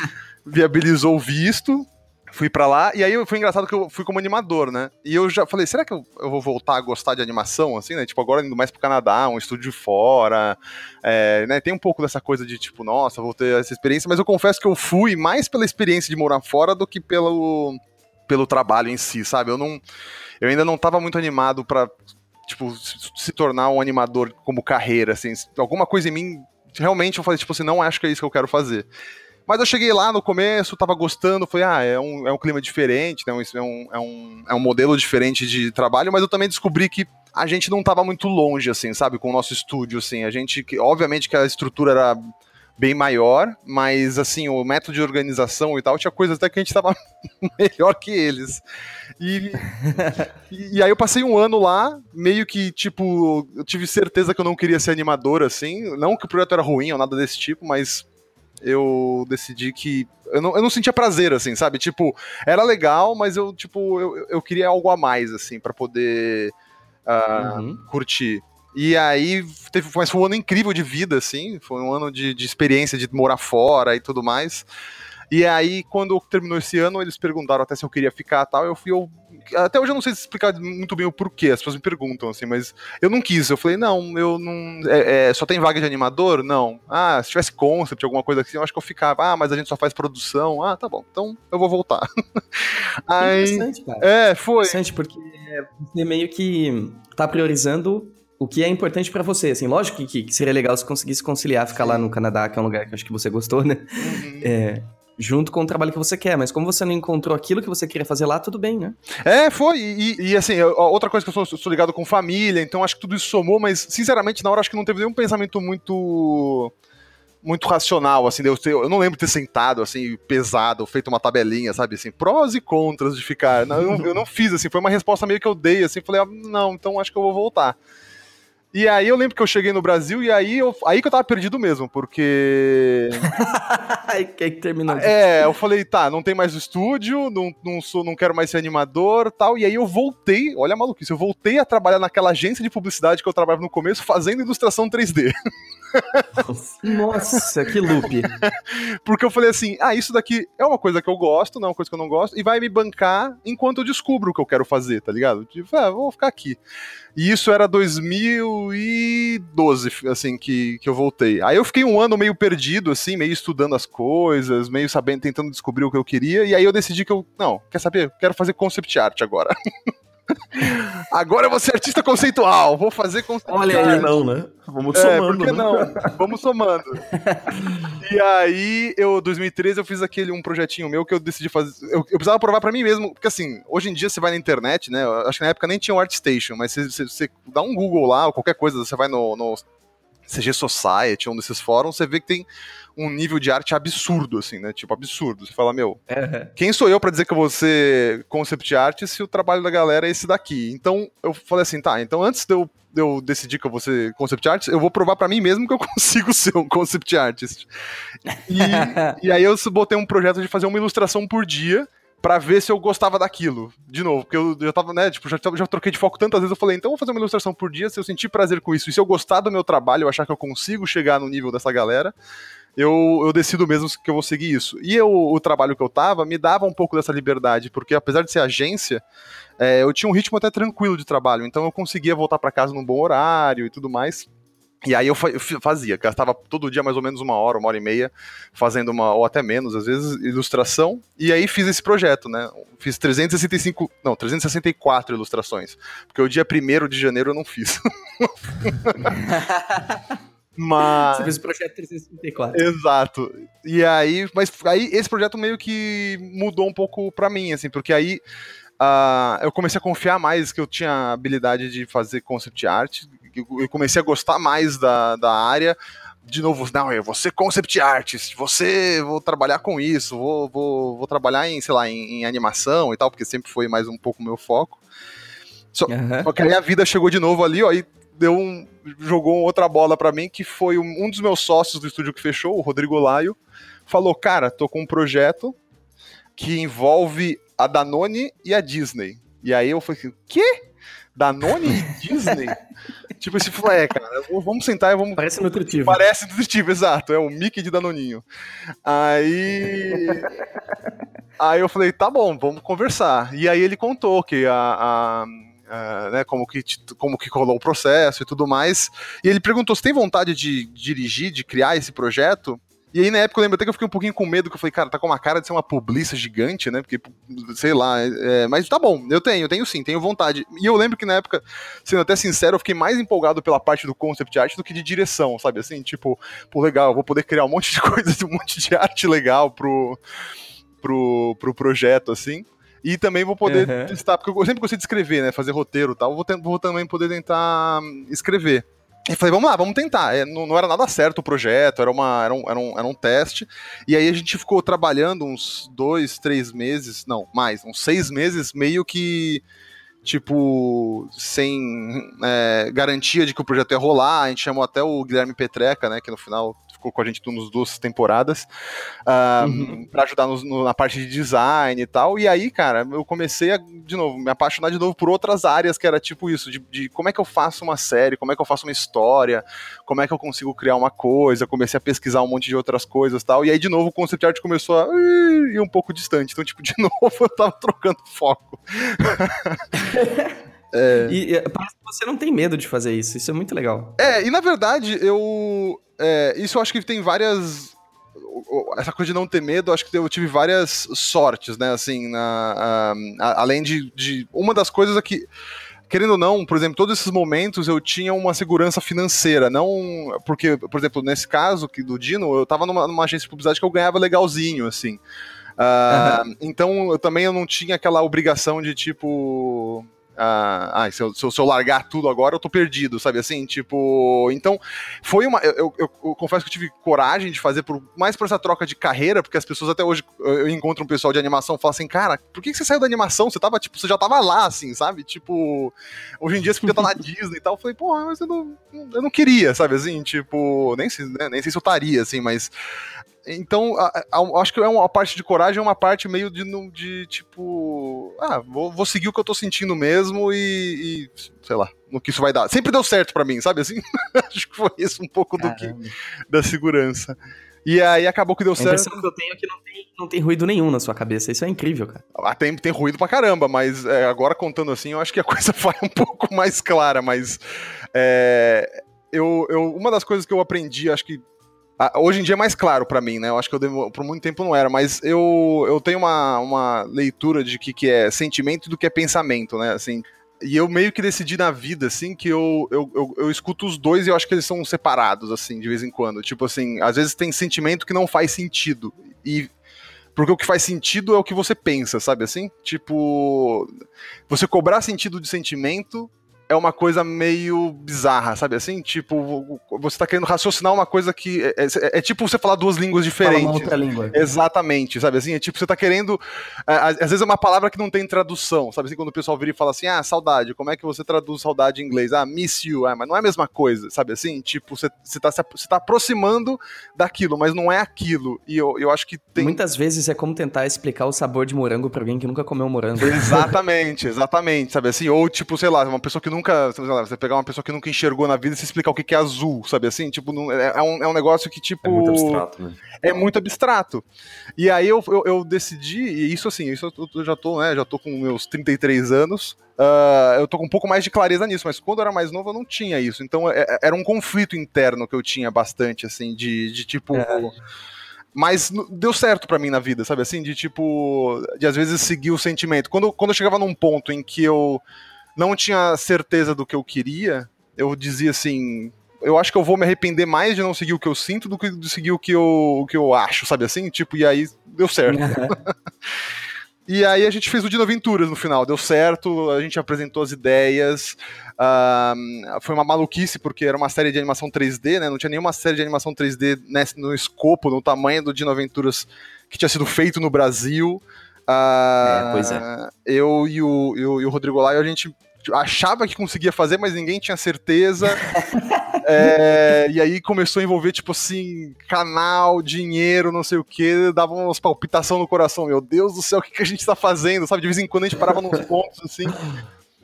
Speaker 4: viabilizou o visto, fui para lá, e aí foi engraçado que eu fui como animador, né? E eu já falei, será que eu, eu, vou voltar a gostar de animação, assim, né? Tipo, agora indo mais pro Canadá, um estúdio fora, é, né? Tem um pouco dessa coisa de, tipo, nossa, vou ter essa experiência, mas eu confesso que eu fui mais pela experiência de morar fora do que pelo, pelo trabalho em si, sabe? Eu não. Eu ainda não estava muito animado para tipo, se tornar um animador como carreira, assim. Alguma coisa em mim, realmente eu falei, tipo assim, não acho que é isso que eu quero fazer. Mas eu cheguei lá no começo, tava gostando, falei, ah, é um, é um clima diferente, né? é, um, é, um, é um modelo diferente de trabalho, mas eu também descobri que a gente não tava muito longe, assim, sabe, com o nosso estúdio, assim. A gente, obviamente que a estrutura era bem maior, mas assim, o método de organização e tal, tinha coisas até que a gente estava melhor que eles. E, e, e, aí eu passei um ano lá, meio que, tipo, eu tive certeza que eu não queria ser animador, assim, não que o projeto era ruim ou nada desse tipo, mas eu decidi que eu não, eu não sentia prazer, assim, sabe? Tipo, era legal, mas eu, tipo, eu, eu queria algo a mais, assim, para poder uh, uhum. curtir. E aí, teve, mas foi um ano incrível de vida, assim, foi um ano de, de experiência de morar fora e tudo mais. E aí, quando terminou esse ano, eles perguntaram até se eu queria ficar tal. Eu fui. Eu, até hoje eu não sei explicar muito bem o porquê, as pessoas me perguntam, assim, mas eu não quis. Eu falei, não, eu não. É, é, só tem vaga de animador? Não. Ah, se tivesse concept, alguma coisa assim, eu acho que eu ficava. Ah, mas a gente só faz produção. Ah, tá bom, então eu vou voltar.
Speaker 2: aí, interessante, cara.
Speaker 4: É, foi.
Speaker 2: Interessante, porque você meio que tá priorizando o que é importante para você, assim, lógico que, que, seria legal se conseguisse conciliar, ficar lá no Canadá, que é um lugar que eu acho que você gostou, né? Uhum. É, junto com o trabalho que você quer, mas como você não encontrou aquilo que você queria fazer lá, tudo bem, né?
Speaker 4: É, foi, e, e assim, outra coisa que eu sou, sou, ligado com família, então acho que tudo isso somou, mas sinceramente na hora acho que não teve nenhum pensamento muito muito racional, assim, eu, eu não lembro de ter sentado, assim, pesado, feito uma tabelinha, sabe, assim, prós e contras de ficar. Não, eu, eu, não fiz, assim, foi uma resposta meio que eu dei, assim, falei, ah, não, então acho que eu vou voltar. E aí eu lembro que eu cheguei no Brasil e aí, eu, aí que eu tava perdido mesmo, porque.
Speaker 2: aí que terminou.
Speaker 4: É, eu falei, tá, não tem mais o estúdio, não, não, sou, não quero mais ser animador tal. E aí eu voltei, olha a maluquice, eu voltei a trabalhar naquela agência de publicidade que eu trabalhava no começo, fazendo ilustração 3D.
Speaker 2: Nossa, que loop.
Speaker 4: Porque eu falei assim: ah, isso daqui é uma coisa que eu gosto, não é uma coisa que eu não gosto, e vai me bancar enquanto eu descubro o que eu quero fazer, tá ligado? Tipo, ah, vou ficar aqui. E isso era 2012, assim, que, que eu voltei. Aí eu fiquei um ano meio perdido, assim, meio estudando as coisas, meio sabendo, tentando descobrir o que eu queria, e aí eu decidi que eu, não, quer saber? Quero fazer concept art agora. Agora eu vou ser artista conceitual, vou fazer conceitual.
Speaker 3: Olha aí, não, né?
Speaker 4: Vamos é, somando. Por que né? não? Vamos somando. e aí, eu, 2013, eu fiz aquele um projetinho meu que eu decidi fazer. Eu, eu precisava provar para mim mesmo, porque assim, hoje em dia você vai na internet, né? Acho que na época nem tinha o ArtStation, mas você, você, você dá um Google lá, ou qualquer coisa, você vai no, no CG Society, um desses fóruns, você vê que tem um nível de arte absurdo, assim, né? Tipo, absurdo. Você fala, meu, uhum. quem sou eu para dizer que eu vou ser concept art se o trabalho da galera é esse daqui? Então, eu falei assim, tá, então antes de eu, de eu decidir que eu vou ser concept artist, eu vou provar para mim mesmo que eu consigo ser um concept artist. E, e aí eu botei um projeto de fazer uma ilustração por dia, para ver se eu gostava daquilo. De novo, porque eu já tava, né, tipo, já, já troquei de foco tantas vezes, eu falei, então eu vou fazer uma ilustração por dia, se eu sentir prazer com isso, e se eu gostar do meu trabalho, eu achar que eu consigo chegar no nível dessa galera, eu, eu decido mesmo que eu vou seguir isso. E eu, o trabalho que eu tava me dava um pouco dessa liberdade, porque apesar de ser agência, é, eu tinha um ritmo até tranquilo de trabalho, então eu conseguia voltar para casa num bom horário e tudo mais. E aí eu fazia, gastava todo dia mais ou menos uma hora, uma hora e meia, fazendo uma, ou até menos, às vezes, ilustração. E aí fiz esse projeto, né? Fiz 365, não, 364 ilustrações. Porque o dia 1 de janeiro eu não fiz.
Speaker 2: Mas... Você fez o projeto 364.
Speaker 4: Exato. E aí, mas aí esse projeto meio que mudou um pouco pra mim, assim, porque aí uh, eu comecei a confiar mais que eu tinha habilidade de fazer concept art, eu comecei a gostar mais da, da área. De novo, não, eu vou ser concept artist, você, vou trabalhar com isso, vou, vou, vou trabalhar em, sei lá, em, em animação e tal, porque sempre foi mais um pouco o meu foco. Só, uhum. só que aí a vida chegou de novo ali, ó, e deu um, jogou outra bola para mim, que foi um, um, dos meus sócios do estúdio que fechou, o Rodrigo Laio, falou, cara, tô com um projeto que envolve a Danone e a Disney. E aí eu falei, quê? Danone e Disney? tipo, esse falou, é, cara, vamos sentar e vamos...
Speaker 2: Parece nutritivo.
Speaker 4: Parece nutritivo, exato, é o Mickey de Danoninho. Aí... aí eu falei, tá bom, vamos conversar. E aí ele contou que a, a Uh, né, como que, como que rolou o processo e tudo mais. E ele perguntou: se tem vontade de dirigir, de criar esse projeto? E aí, na época, eu lembro até que eu fiquei um pouquinho com medo, que eu falei, cara, tá com uma cara de ser uma publiça gigante, né? Porque, sei lá, é, mas tá bom, eu tenho, eu tenho sim, tenho vontade. E eu lembro que na época, sendo até sincero, eu fiquei mais empolgado pela parte do concept art do que de direção, sabe? Assim, tipo, pô, legal, eu vou poder criar um monte de coisa, um monte de arte legal pro, pro, pro projeto, assim. E também vou poder uhum. testar, porque eu sempre gostei de escrever, né? Fazer roteiro e tal. Vou, vou também poder tentar escrever. E falei, vamos lá, vamos tentar. É, não, não, era nada certo o projeto, era, uma, era, um, era, um, era um teste. E aí a gente ficou trabalhando uns dois, três meses, não, mais, uns seis meses, meio que tipo, sem é, garantia de que o projeto ia rolar. A gente chamou até o Guilherme Petreca, né, que no final ficou com a gente nas duas temporadas, uh, uhum. para ajudar no, no, na parte de design e tal. E aí, cara, eu comecei a, de novo, me apaixonar de novo por outras áreas que era tipo isso, de, de como é que eu faço uma série, como é que eu faço uma história, como é que eu consigo criar uma coisa. Comecei a pesquisar um monte de outras coisas e tal. E aí, de novo, o concept art começou a ir um pouco distante. Então, tipo, de novo, eu tava trocando foco.
Speaker 2: É... E, e parece que você não tem medo de fazer isso, isso é muito legal.
Speaker 4: É, e na verdade, eu. É, isso eu acho que tem várias. Essa coisa de não ter medo, acho que eu tive várias sortes, né? Assim, na, a, além de, de. Uma das coisas é que querendo ou não, por exemplo, todos esses momentos eu tinha uma segurança financeira, não porque, por exemplo, nesse caso que do Dino, eu tava numa, numa agência de publicidade que eu ganhava legalzinho, assim. Uh, uhum. Então eu também eu não tinha aquela obrigação de tipo ah, ah se, eu, se, eu, se, eu, largar tudo agora, eu tô perdido, sabe assim? Tipo, então, foi uma. Eu, eu, confesso que eu tive coragem de fazer por, mais por essa troca de carreira, porque as pessoas até hoje eu encontro um pessoal de animação e falam assim, cara, por que, que você saiu da animação? Você tava, tipo, você já tava lá, assim, sabe? Tipo, hoje em dia você podia estar na Disney e tal. Eu falei, pô, mas eu não, eu não queria, sabe assim? Tipo, nem sei, né, nem sei se eu estaria, assim, mas então, a, a, acho que é uma parte de coragem, é uma parte meio de, de tipo, ah, vou, vou seguir o que eu tô sentindo mesmo e, e, sei lá, no que isso vai dar. Sempre deu certo para mim, sabe assim? acho que foi isso um pouco do que, da segurança. E aí acabou que deu certo. A
Speaker 2: impressão que eu tenho é que não tem, não tem ruído nenhum na sua cabeça. Isso é incrível, cara.
Speaker 4: Ah, tem, tem ruído pra caramba, mas é, agora contando assim, eu acho que a coisa vai um pouco mais clara, mas é, eu, eu, uma das coisas que eu aprendi, acho que Hoje em dia é mais claro para mim, né? Eu acho que eu por muito tempo não era, mas eu, eu tenho uma, uma leitura de que, que é sentimento do que é pensamento, né? Assim, e eu meio que decidi na vida, assim, que eu, eu, eu, eu, escuto os dois e eu acho que eles são separados, assim, de vez em quando. Tipo assim, às vezes tem sentimento que não faz sentido. E. Porque o que faz sentido é o que você pensa, sabe assim? Tipo. Você cobrar sentido de sentimento é uma coisa meio bizarra, sabe assim? Tipo, você tá querendo raciocinar uma coisa que. É, é, é tipo você falar duas línguas diferentes. Fala uma
Speaker 2: outra língua.
Speaker 4: Exatamente, sabe assim? É tipo, você tá querendo. É, às vezes é uma palavra que não tem tradução, sabe assim? Quando o pessoal vira e fala assim, ah, saudade, como é que você traduz saudade em inglês? Ah, miss you, ah, mas não é a mesma coisa, sabe assim? Tipo, você, você, tá, você tá aproximando daquilo, mas não é aquilo. E eu, eu acho que tem.
Speaker 2: Muitas vezes é como tentar explicar o sabor de morango pra alguém que nunca comeu morango.
Speaker 4: Exatamente, exatamente, sabe assim? Ou tipo, sei lá, uma pessoa que nunca nunca. Você pegar uma pessoa que nunca enxergou na vida e se explicar o que é azul, sabe assim? Tipo, não, é, é, um, é um negócio que, tipo. É
Speaker 3: muito abstrato, né?
Speaker 4: É muito abstrato. E aí eu, eu, eu decidi, e isso assim, isso eu já tô, né? Já tô com meus 33 anos. Uh, eu tô com um pouco mais de clareza nisso, mas quando eu era mais novo eu não tinha isso. Então é, é era um conflito interno que eu tinha bastante, assim, de, de tipo. É. Mas deu certo para mim na vida, sabe assim? De tipo. De às vezes seguir o sentimento. Quando, quando eu chegava num ponto em que eu não tinha certeza do que eu queria, eu dizia assim, eu acho que eu vou me arrepender mais de não seguir o que eu sinto do que de seguir o que eu, o que eu acho, sabe assim? Tipo, e aí deu certo. e aí a gente fez o Dino Aventuras no final, deu certo, a gente apresentou as ideias. Uh, foi uma maluquice, porque era uma série de animação 3D, né? Não tinha nenhuma série de animação 3D nesse, no escopo, no tamanho do Dino Aventuras que tinha sido feito no Brasil. Uh, é, pois é. Eu e o, eu, e o Rodrigo Laio, a gente achava que conseguia fazer, mas ninguém tinha certeza. é, e aí começou a envolver, tipo assim, canal, dinheiro, não sei o que, dava umas palpitação no coração. Meu Deus do céu, o que, que a gente tá fazendo? Sabe, de vez em quando a gente parava nos pontos assim.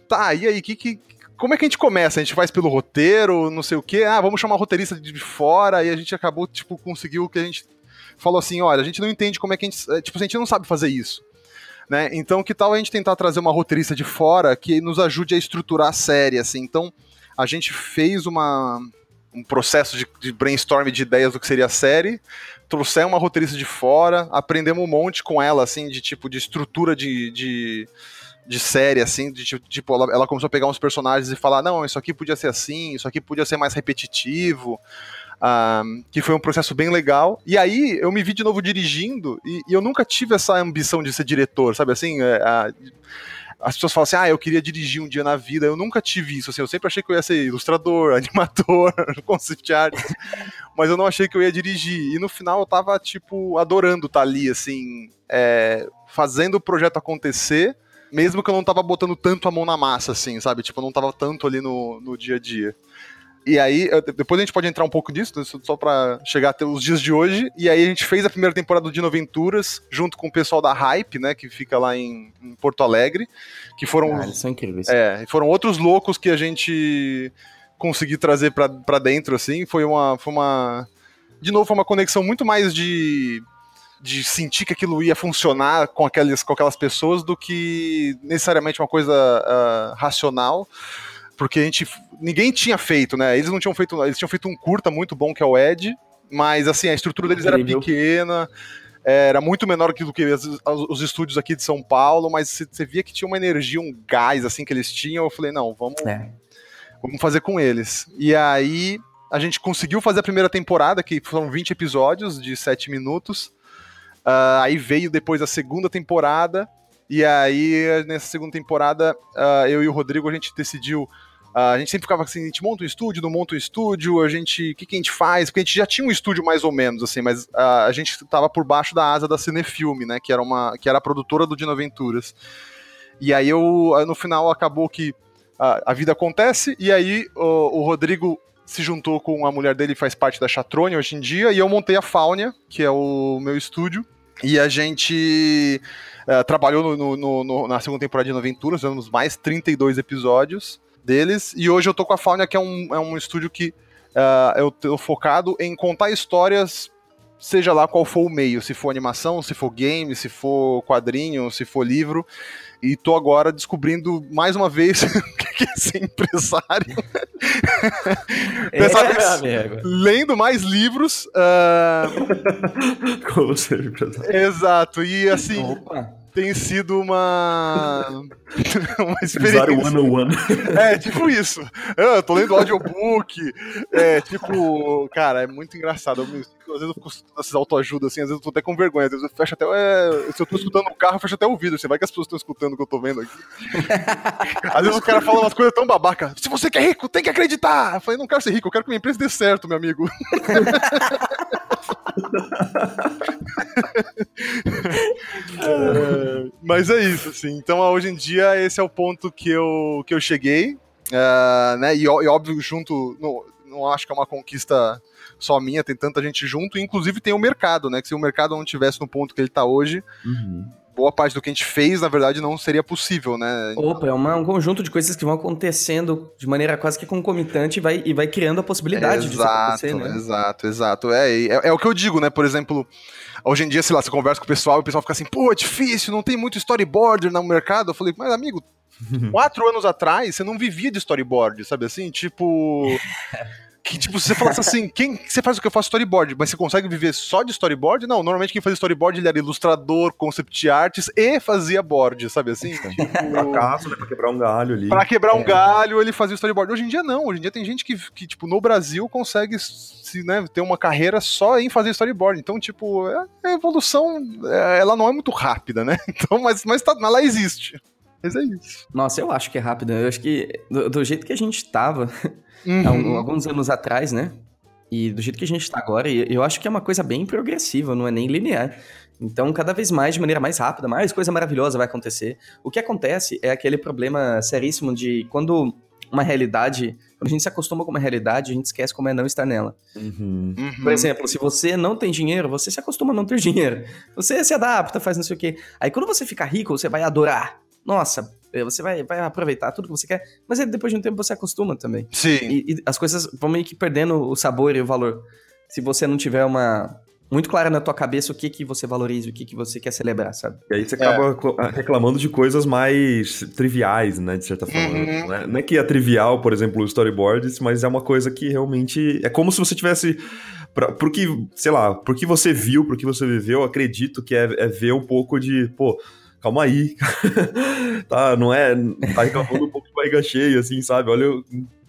Speaker 4: Tá, e aí, que, que, como é que a gente começa? A gente faz pelo roteiro, não sei o que, ah, vamos chamar roteirista de fora, e a gente acabou, tipo, conseguiu o que a gente falou assim, olha, a gente não entende como é que a gente, tipo, a gente não sabe fazer isso. Né? Então, que tal a gente tentar trazer uma roteirista de fora que nos ajude a estruturar a série, assim? Então, a gente fez uma, um processo de, de brainstorm de ideias do que seria a série, trouxemos uma roteirista de fora, aprendemos um monte com ela, assim, de tipo, de estrutura de, de, de série, assim, de tipo, ela, ela começou a pegar uns personagens e falar, não, isso aqui podia ser assim, isso aqui podia ser mais repetitivo, um, que foi um processo bem legal. E aí eu me vi de novo dirigindo e, e eu nunca tive essa ambição de ser diretor, sabe assim? É, a, as pessoas falam assim, ah, eu queria dirigir um dia na vida. Eu nunca tive isso, assim, eu sempre achei que eu ia ser ilustrador, animador, concept art, mas eu não achei que eu ia dirigir. E no final eu tava, tipo, adorando estar tá ali, assim, é, fazendo o projeto acontecer, mesmo que eu não tava botando tanto a mão na massa, assim, sabe? Tipo, eu não tava tanto ali no, no dia a dia. E aí, depois a gente pode entrar um pouco disso, só para chegar até os dias de hoje. E aí a gente fez a primeira temporada do Dino Aventuras, junto com o pessoal da Hype, né, que fica lá em, em Porto Alegre, que foram...
Speaker 2: Ah, eles são incríveis.
Speaker 4: É, foram outros loucos que a gente conseguiu trazer para dentro, assim. Foi uma, foi uma... De novo, foi uma conexão muito mais de de sentir que aquilo ia funcionar com aquelas, com aquelas pessoas do que necessariamente uma coisa uh, racional porque a gente ninguém tinha feito, né? Eles não tinham feito, eles tinham feito um curta muito bom que é o Ed, mas assim a estrutura deles era pequena, era muito menor do que os, os estúdios aqui de São Paulo, mas você via que tinha uma energia, um gás assim que eles tinham. Eu falei não, vamos, é. vamos fazer com eles. E aí a gente conseguiu fazer a primeira temporada, que foram 20 episódios de 7 minutos. Uh, aí veio depois a segunda temporada E aí, nessa segunda temporada, uh, eu e o Rodrigo, a gente decidiu. Uh, a gente sempre ficava assim, a gente monta um estúdio, não monta um estúdio, a gente. O que, que a gente faz? Porque a gente já tinha um estúdio mais ou menos, assim, mas uh, a gente estava por baixo da asa da Cinefilme, né? Que era, uma, que era a produtora do Dino Aventuras. E aí eu, no final, acabou que a, a vida acontece, e aí o, o Rodrigo se juntou com a mulher dele, faz parte da Chatrone hoje em dia, e eu montei a Faunia, que é o meu estúdio, e a gente uh, trabalhou no, no, no, na segunda temporada de Noventuras, fizemos mais 32 episódios deles, e hoje eu tô com a Faunia, que é um, é um estúdio que uh, eu tô focado em contar histórias seja lá qual for o meio, se for animação, se for game, se for quadrinho, se for livro. E tô agora descobrindo mais uma vez o que é ser empresário.
Speaker 2: É, Dessa vez,
Speaker 4: lendo mais livros.
Speaker 3: Uh... Como ser empresário.
Speaker 4: Exato, e assim. Opa tem sido uma.
Speaker 3: uma experiência. one
Speaker 4: É, tipo isso. Eu tô lendo audiobook. É, tipo, cara, é muito engraçado. Eu me, às vezes eu fico essas autoajudas assim, às vezes eu tô até com vergonha. Às vezes eu fecho até. É, se eu tô escutando no carro, eu fecho até o ouvido. Você vai que as pessoas estão escutando o que eu tô vendo aqui. Às vezes o cara fala umas coisas tão babaca. Se você quer rico, tem que acreditar. Eu falei, não quero ser rico, eu quero que minha empresa dê certo, meu amigo. é, mas é isso, assim. Então, hoje em dia, esse é o ponto que eu, que eu cheguei. Uh, né, e, e, óbvio, junto. No, não acho que é uma conquista só minha, tem tanta gente junto. Inclusive, tem o mercado, né? Que se o mercado não tivesse no ponto que ele está hoje. Uhum boa parte do que a gente fez, na verdade, não seria possível, né?
Speaker 2: Opa, é uma, um conjunto de coisas que vão acontecendo de maneira quase que concomitante e vai, e vai criando a possibilidade
Speaker 4: exato,
Speaker 2: disso acontecer, né?
Speaker 4: Exato, exato. É, é, é, o que eu digo, né? Por exemplo, hoje em dia, sei lá, você conversa com o pessoal e o pessoal fica assim, pô, é difícil, não tem muito storyboard no mercado. Eu falei, mas amigo, quatro anos atrás você não vivia de storyboard, sabe assim? Tipo. que, tipo, se você falasse assim, quem você faz o que eu faço storyboard, mas você consegue viver só de storyboard? Não, normalmente quem fazia storyboard ele era ilustrador, concept artist e fazia board, sabe assim?
Speaker 3: tipo, pra caso, né, pra quebrar um galho ali.
Speaker 4: Pra quebrar um é. galho, ele fazia storyboard. Hoje em dia não, hoje em dia tem gente que, que tipo, no Brasil consegue se, né, ter uma carreira só em fazer storyboard. Então, tipo, é, a evolução, é, ela não é muito rápida, né? Então, mas, mas tá, ela existe. Mas é isso.
Speaker 2: Nossa, eu acho que é rápida. Eu acho que do, do jeito que a gente tava uhum. alguns anos atrás, né? E do jeito que a gente está agora, eu acho que é uma coisa bem progressiva, não é nem linear. Então, cada vez mais, de maneira mais rápida, mais coisa maravilhosa vai acontecer. O que acontece é aquele problema seríssimo de quando uma realidade, quando a gente se acostuma com uma realidade, a gente esquece como é não estar nela. Uhum. Uhum. Por exemplo, se você não tem dinheiro, você se acostuma a não ter dinheiro. Você se adapta, faz não sei o quê. Aí quando você fica rico, você vai adorar. Nossa, é, você vai, vai aproveitar tudo que você quer, mas depois de um tempo você acostuma também.
Speaker 4: Sim.
Speaker 2: E, e as coisas vão meio que perdendo o sabor e o valor. Se você não tiver uma, muito clara na tua cabeça o que que você valoriza, o que que você quer celebrar, sabe?
Speaker 3: E aí você acaba é. reclamando de coisas mais triviais, né, de certa forma. Uhum. Não, é, não, é, que é trivial, por exemplo, o storyboards, mas é uma coisa que realmente é como se você tivesse pra, pro que, sei lá, por que você viu, por que você viveu, acredito que é, é ver um pouco de, pô, calma aí. tá, não é. Tá reclamando um pouco de barriga cheia, assim, sabe? Olha,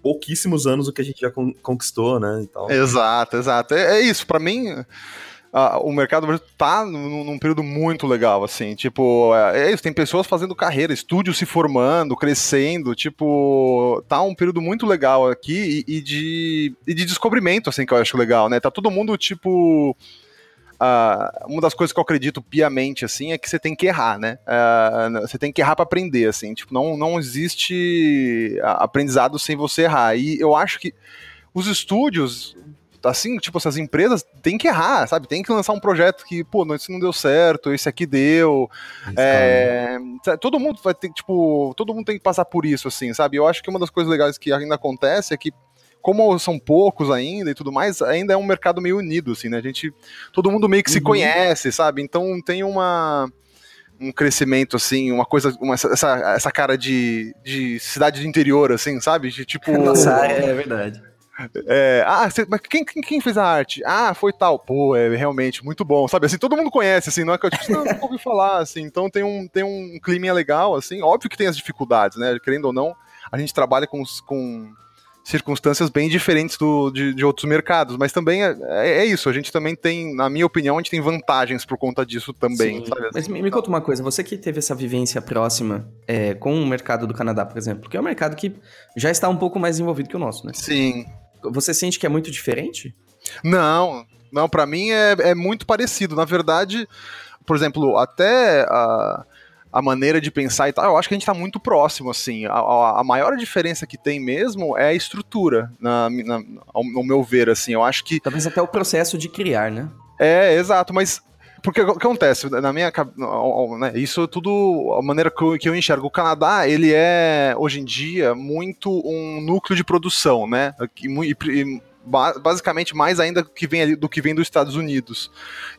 Speaker 3: pouquíssimos anos o que a gente já conquistou, né? E tal.
Speaker 4: Exato, exato. É, é isso, para mim. O mercado tá num, num, período muito legal, assim, tipo, é, é, isso, tem pessoas fazendo carreira, estúdios se formando, crescendo, tipo, tá um período muito legal aqui e, e de, e de descobrimento, assim, que eu acho legal, né, tá todo mundo, tipo, Uh, uma das coisas que eu acredito piamente, assim, é que você tem que errar, né? Uh, você tem que errar para aprender, assim. Tipo, não, não existe aprendizado sem você errar. E eu acho que os estúdios, assim, tipo, essas empresas têm que errar, sabe? Tem que lançar um projeto que, pô, não, esse não deu certo, esse aqui deu. É, todo mundo vai ter, tipo, todo mundo tem que passar por isso, assim, sabe? Eu acho que uma das coisas legais que ainda acontece é que como são poucos ainda e tudo mais, ainda é um mercado meio unido, assim, né? A gente, todo mundo meio que se uhum. conhece, sabe? Então tem uma um crescimento, assim, uma coisa, uma, essa, essa cara de, de cidade de interior, assim, sabe? De tipo.
Speaker 2: Nossa, é verdade.
Speaker 4: É, ah, cê, mas quem, quem, quem, fez a arte? Ah, foi tal. Pô, é realmente muito bom, sabe? Assim, todo mundo conhece, assim, não é que eu tipo, não, não ouvi falar, assim. Então tem um, tem um clima legal, assim. Óbvio que tem as dificuldades, né? Querendo ou não, a gente trabalha com, com circunstâncias bem diferentes do, de, de outros mercados, mas também é, é, é, isso, a gente também tem, na minha opinião, a gente tem vantagens por conta disso também.
Speaker 2: Mas me, me, conta uma coisa, você que teve essa vivência próxima é, com o mercado do Canadá, por exemplo, que é um mercado que já está um pouco mais envolvido que o nosso, né?
Speaker 4: Sim.
Speaker 2: Você sente que é muito diferente?
Speaker 4: Não, não, para mim é, é muito parecido. Na verdade, por exemplo, até a, a maneira de pensar e tal, eu acho que a gente está muito próximo, assim. A, a, a, maior diferença que tem mesmo é a estrutura, na, na, ao, ao meu ver, assim. Eu acho que.
Speaker 2: Talvez até o processo de criar, né?
Speaker 4: É, exato, mas porque o que acontece na minha né, isso é tudo a maneira que eu, que eu, enxergo o Canadá ele é hoje em dia muito um núcleo de produção né e, e, basicamente mais ainda que vem do que vem dos Estados Unidos.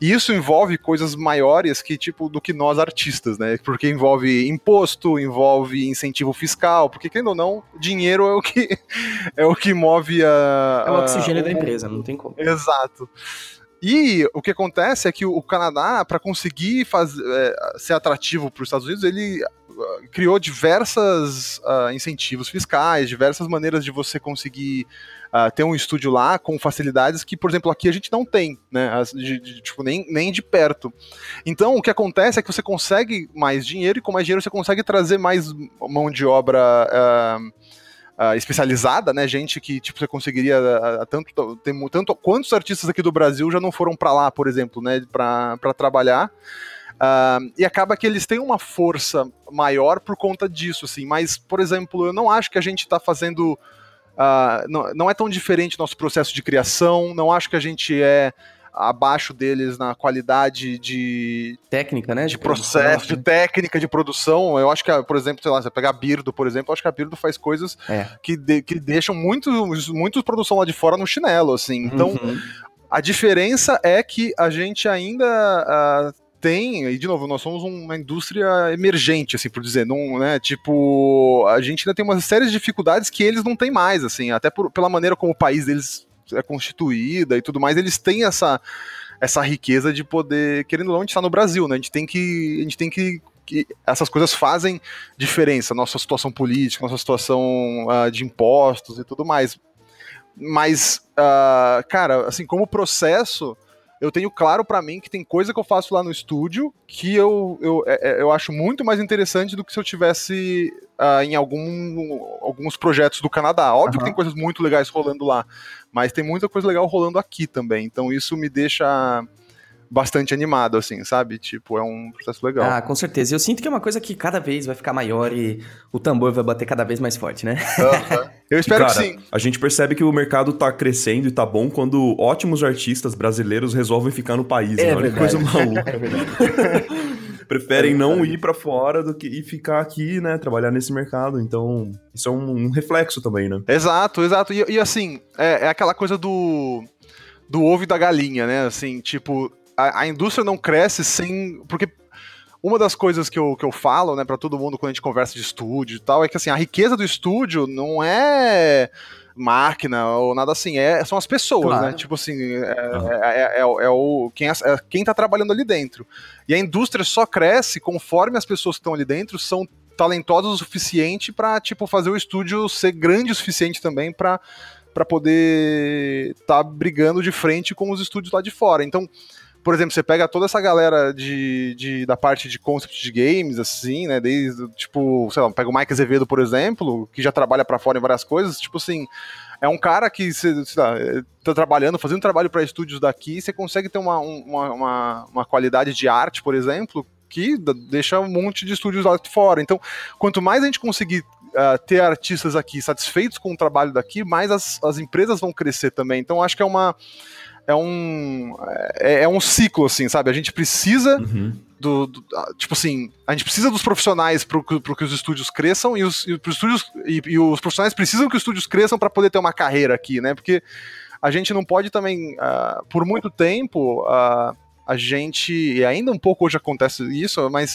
Speaker 4: E isso envolve coisas maiores que tipo do que nós artistas, né? Porque envolve imposto, envolve incentivo fiscal, porque querendo ou não, dinheiro é o que é o que move a
Speaker 2: é o oxigênio a, da empresa, não tem como.
Speaker 4: Exato. E o que acontece é que o Canadá, para conseguir é, ser atrativo para os Estados Unidos, ele uh, criou diversos uh, incentivos fiscais, diversas maneiras de você conseguir uh, ter um estúdio lá com facilidades que, por exemplo, aqui a gente não tem, né? De, de, tipo, nem, nem de perto. Então, o que acontece é que você consegue mais dinheiro e com mais dinheiro você consegue trazer mais mão de obra. Uh, Uh, especializada, né? Gente que tipo você conseguiria uh, tanto tem tanto quantos artistas aqui do Brasil já não foram para lá, por exemplo, né? Para trabalhar. Uh, e acaba que eles têm uma força maior por conta disso, assim. Mas, por exemplo, eu não acho que a gente está fazendo Uh, não, não é tão diferente nosso processo de criação, não acho que a gente é abaixo deles na qualidade de
Speaker 2: técnica, né?
Speaker 4: De, de processo, de técnica de produção. Eu acho que, por exemplo, sei lá, você pegar a Birdo, por exemplo, eu acho que a Birdo faz coisas é. que, de, que deixam muitos muitos produção lá de fora no chinelo, assim. Então, uhum. a diferença é que a gente ainda uh, tem, e de novo, nós somos uma indústria emergente, assim, por dizer, não, né, tipo, a gente ainda tem uma série de dificuldades que eles não têm mais, assim, até por, pela maneira como o país deles é constituída e tudo mais, eles têm essa, essa riqueza de poder, querendo ou não, a gente está no Brasil, né, a gente tem que, a gente tem que que essas coisas fazem diferença, nossa situação política, nossa situação uh, de impostos e tudo mais. Mas, uh, cara, assim, como processo, eu tenho claro para mim que tem coisa que eu faço lá no estúdio que eu, eu, é, é, eu acho muito mais interessante do que se eu tivesse uh, em algum, alguns projetos do Canadá. Óbvio uhum. que tem coisas muito legais rolando lá, mas tem muita coisa legal rolando aqui também. Então isso me deixa bastante animado, assim, sabe? Tipo, é um processo legal.
Speaker 2: Ah, com certeza. Eu sinto que é uma coisa que cada vez vai ficar maior e o tambor vai bater cada vez mais forte, né?
Speaker 4: Uhum. Eu espero cara, que sim.
Speaker 3: A gente percebe que o mercado tá crescendo e tá bom quando ótimos artistas brasileiros resolvem ficar no país,
Speaker 2: é
Speaker 3: né?
Speaker 2: Olha que coisa maluca. É verdade.
Speaker 3: Preferem é não ir para fora do que e ficar aqui, né? Trabalhar nesse mercado. Então, isso é um, um reflexo também, né?
Speaker 4: Exato, exato. E, e assim, é, é aquela coisa do do ovo e da galinha, né? Assim, tipo, a, a indústria não cresce sem. Porque uma das coisas que eu, que eu falo, né, para todo mundo quando a gente conversa de estúdio e tal, é que assim, a riqueza do estúdio não é máquina ou nada assim, é, são as pessoas, né? claro. né? Tipo assim, é, uhum. é, é, é, o, quem, é, quem tá trabalhando ali dentro. E a indústria só cresce conforme as pessoas que estão ali dentro são talentosas o suficiente para tipo, fazer o estúdio ser grande o suficiente também para para poder estar tá brigando de frente com os estúdios lá de fora. Então, por exemplo, você pega toda essa galera de, de, da parte de concept de games, assim, né? Desde, tipo, sei lá, pega o Mike Azevedo, por exemplo, que já trabalha para fora em várias coisas, tipo assim. É um cara que lá, tá trabalhando, fazendo trabalho para estúdios daqui, você consegue ter uma, uma, uma, uma qualidade de arte, por exemplo, que deixa um monte de estúdios lá de fora. Então, quanto mais a gente conseguir uh, ter artistas aqui satisfeitos com o trabalho daqui, mais as, as empresas vão crescer também. Então, acho que é uma é um é, é, um ciclo assim, sabe? A gente precisa uhum. do, do, tipo assim, a gente precisa dos profissionais para que os estúdios cresçam e os, e, estúdios, e, e, os profissionais precisam que os estúdios cresçam para poder ter uma carreira aqui, né? Porque a gente não pode também, uh, por muito tempo, uh, a gente e ainda um pouco hoje acontece isso, mas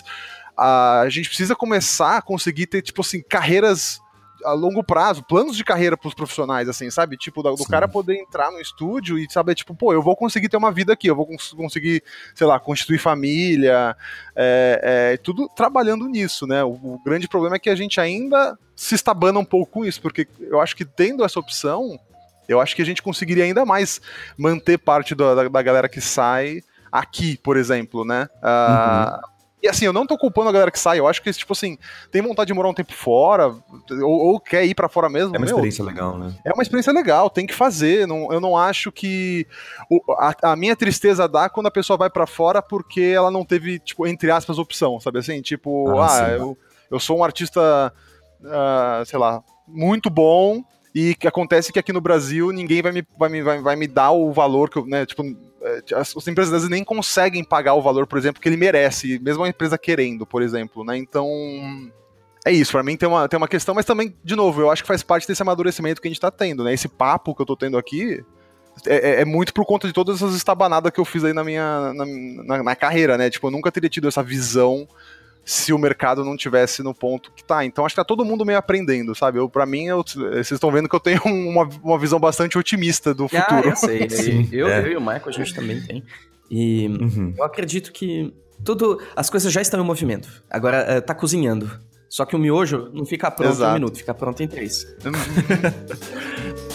Speaker 4: uh, a gente precisa começar a conseguir ter tipo assim carreiras a longo prazo, planos de carreira pros profissionais, assim, sabe? Tipo, do, do cara poder entrar no estúdio e saber, tipo, pô, eu vou conseguir ter uma vida aqui, eu vou cons conseguir, sei lá, constituir família, é, é, tudo trabalhando nisso, né? O, o, grande problema é que a gente ainda se estabana um pouco com isso, porque eu acho que tendo essa opção, eu acho que a gente conseguiria ainda mais manter parte da, da, da galera que sai aqui, por exemplo, né? Uh, uhum. E assim, eu não tô culpando a galera que sai, eu acho que, tipo assim, tem vontade de morar um tempo fora, ou, ou quer ir para fora mesmo.
Speaker 3: É uma meu, experiência legal, né?
Speaker 4: É uma experiência legal, tem que fazer. Não, eu não acho que. O, a, a, minha tristeza dá quando a pessoa vai para fora porque ela não teve, tipo, entre aspas, opção, sabe assim? Tipo, ah, ah eu, eu sou um artista, uh, sei lá, muito bom, e que acontece que aqui no Brasil ninguém vai me, vai me, vai, vai me dar o valor que eu, né, tipo, as, as empresas vezes nem conseguem pagar o valor, por exemplo, que ele merece, mesmo a empresa querendo, por exemplo, né? Então, é isso, para mim tem uma, tem uma questão, mas também, de novo, eu acho que faz parte desse amadurecimento que a gente tá tendo, né? Esse papo que eu tô tendo aqui é, é, é muito por conta de todas essas estabanadas que eu fiz aí na minha na, na, na, carreira, né? Tipo, eu nunca teria tido essa visão se o mercado não tivesse no ponto que tá. Então acho que tá todo mundo meio aprendendo, sabe? Eu, pra mim, eu, vocês estão vendo que eu tenho uma, uma visão bastante otimista do ah, futuro.
Speaker 2: Eu sei, Sim, eu, é. eu e o Michael, a gente também tem. E uhum. eu acredito que tudo. As coisas já estão em movimento. Agora uh, tá cozinhando. Só que o miojo não fica pronto Exato. em um minuto, fica pronto em três.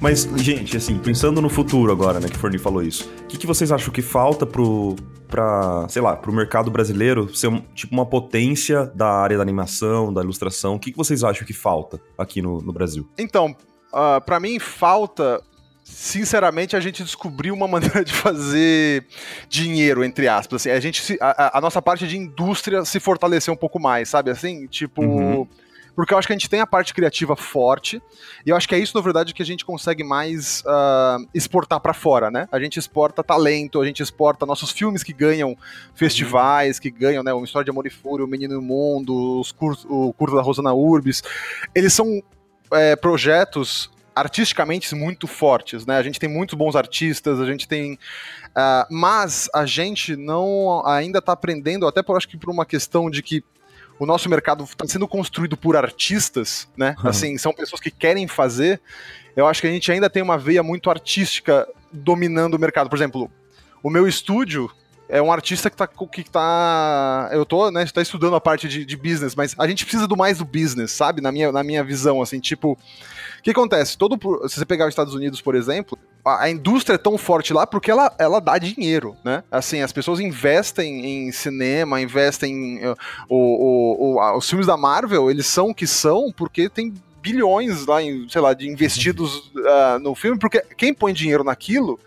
Speaker 3: Mas, gente, assim, pensando no futuro agora, né, que o Forni falou isso, o que, que vocês acham que falta pro, pra, sei lá, pro mercado brasileiro ser um, tipo uma potência da área da animação, da ilustração? O que, que vocês acham que falta aqui no, no Brasil?
Speaker 4: Então, uh, para mim falta sinceramente, a gente descobriu uma maneira de fazer dinheiro, entre aspas. Assim, a, gente a, a, nossa parte de indústria se fortaleceu um pouco mais, sabe? Assim, tipo. Uhum porque eu acho que a gente tem a parte criativa forte, e eu acho que é isso, na verdade, que a gente consegue mais uh, exportar para fora, né? A gente exporta talento, a gente exporta nossos filmes que ganham festivais, que ganham, né? Uma História de Amor e Fúria, O Menino e o Mundo, os o Curto da Rosana Urbis. Eles são é, projetos artisticamente muito fortes, né? A gente tem muitos bons artistas, a gente tem. Uh, mas a gente não ainda está aprendendo, até por acho que por uma questão de que o nosso mercado está sendo construído por artistas, né? Assim, são pessoas que querem fazer. Eu acho que a gente ainda tem uma veia muito artística dominando o mercado. Por exemplo, o meu estúdio é um artista que tá, que tá eu tô, né, tá estudando a parte de, de business, mas a gente precisa do mais do business, sabe? Na minha, na minha visão, assim, tipo, o que acontece? Todo, se você pegar os Estados Unidos, por exemplo, a, indústria é tão forte lá porque ela, ela dá dinheiro, né? Assim, as pessoas investem em cinema, investem em, o, o, o, os filmes da Marvel, eles são o que são porque tem bilhões lá, em, sei lá, de investidos uh, no filme, porque quem põe dinheiro naquilo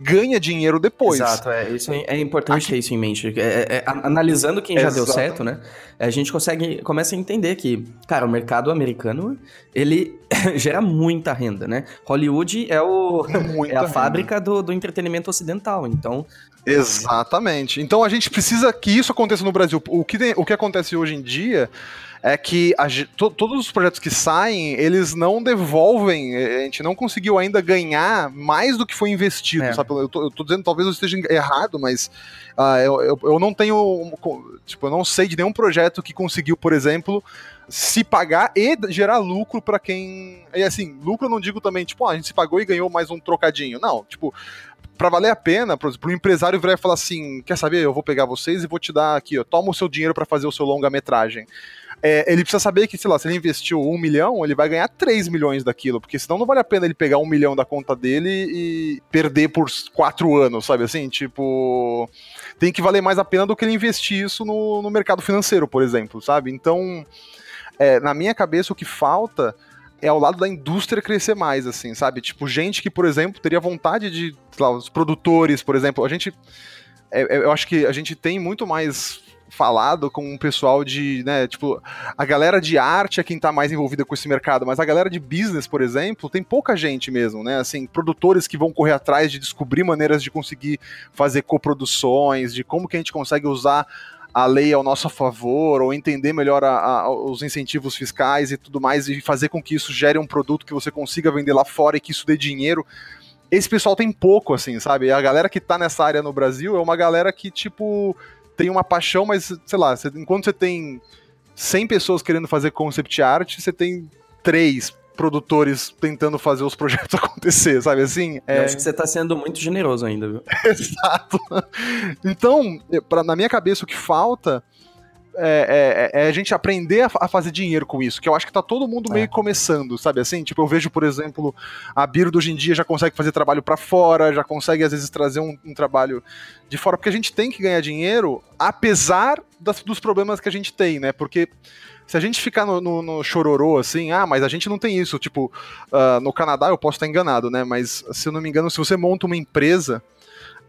Speaker 4: ganha dinheiro depois.
Speaker 2: Exato, é, isso é, é importante Aqui... ter isso em mente. É, é, é analisando quem já Exato. deu certo, né? A gente consegue, começa a entender que, cara, o mercado americano, ele gera muita renda, né? Hollywood é, o, é a renda. fábrica do, do entretenimento ocidental, então...
Speaker 4: Exatamente. Então a gente precisa que isso aconteça no Brasil. O que, tem, o que acontece hoje em dia é que a, to, todos os projetos que saem, eles não devolvem, a gente não conseguiu ainda ganhar mais do que foi investido, é. sabe? Eu tô, eu tô, dizendo, talvez eu esteja errado, mas uh, eu, eu, eu, não tenho, tipo, eu não sei de nenhum projeto que conseguiu, por exemplo, se pagar e gerar lucro para quem. E assim, lucro eu não digo também, tipo, ah, a gente se pagou e ganhou mais um trocadinho. Não, tipo, para valer a pena, por exemplo, o empresário virar e falar assim: quer saber, eu vou pegar vocês e vou te dar aqui, ó, toma o seu dinheiro para fazer o seu longa-metragem é, ele precisa saber que, sei lá, se ele investiu um milhão, ele vai ganhar 3 milhões daquilo, porque senão não vale a pena ele pegar um milhão da conta dele e perder por quatro anos, sabe assim? Tipo, tem que valer mais a pena do que ele investir isso no, no mercado financeiro, por exemplo, sabe? Então, é, na minha cabeça, o que falta é ao lado da indústria crescer mais, assim, sabe? Tipo, gente que, por exemplo, teria vontade de, lá, os produtores, por exemplo, a gente. É, é eu acho que a gente tem muito mais falado com o pessoal de, né, tipo, a galera de arte é quem tá mais envolvida com esse mercado, mas a galera de business, por exemplo, tem pouca gente mesmo, né? Assim, produtores que vão correr atrás de descobrir maneiras de conseguir fazer coproduções, de como que a gente consegue usar a lei ao nosso favor, ou entender melhor a, a, os incentivos fiscais e tudo mais, e fazer com que isso gere um produto que você consiga vender lá fora e que isso dê dinheiro esse pessoal tem pouco, assim, sabe? A galera que tá nessa área no Brasil é uma galera que, tipo, tem uma paixão, mas, sei lá, você, enquanto você tem 100 pessoas querendo fazer concept art, você tem três produtores tentando fazer os projetos acontecer, sabe assim?
Speaker 2: É... Eu acho que você tá sendo muito generoso ainda, viu?
Speaker 4: Exato. Então, pra, na minha cabeça, o que falta é, é, é, a gente aprender a, fazer dinheiro com isso, que eu acho que tá todo mundo meio é. começando, sabe assim? Tipo, eu vejo, por exemplo, a Birdo hoje em dia já consegue fazer trabalho para fora, já consegue às vezes trazer um, um, trabalho de fora, porque a gente tem que ganhar dinheiro, apesar das, dos problemas que a gente tem, né? Porque se a gente ficar no, no, no, chororô assim, ah, mas a gente não tem isso, tipo, uh, no Canadá eu posso estar enganado, né? Mas se eu não me engano, se você monta uma empresa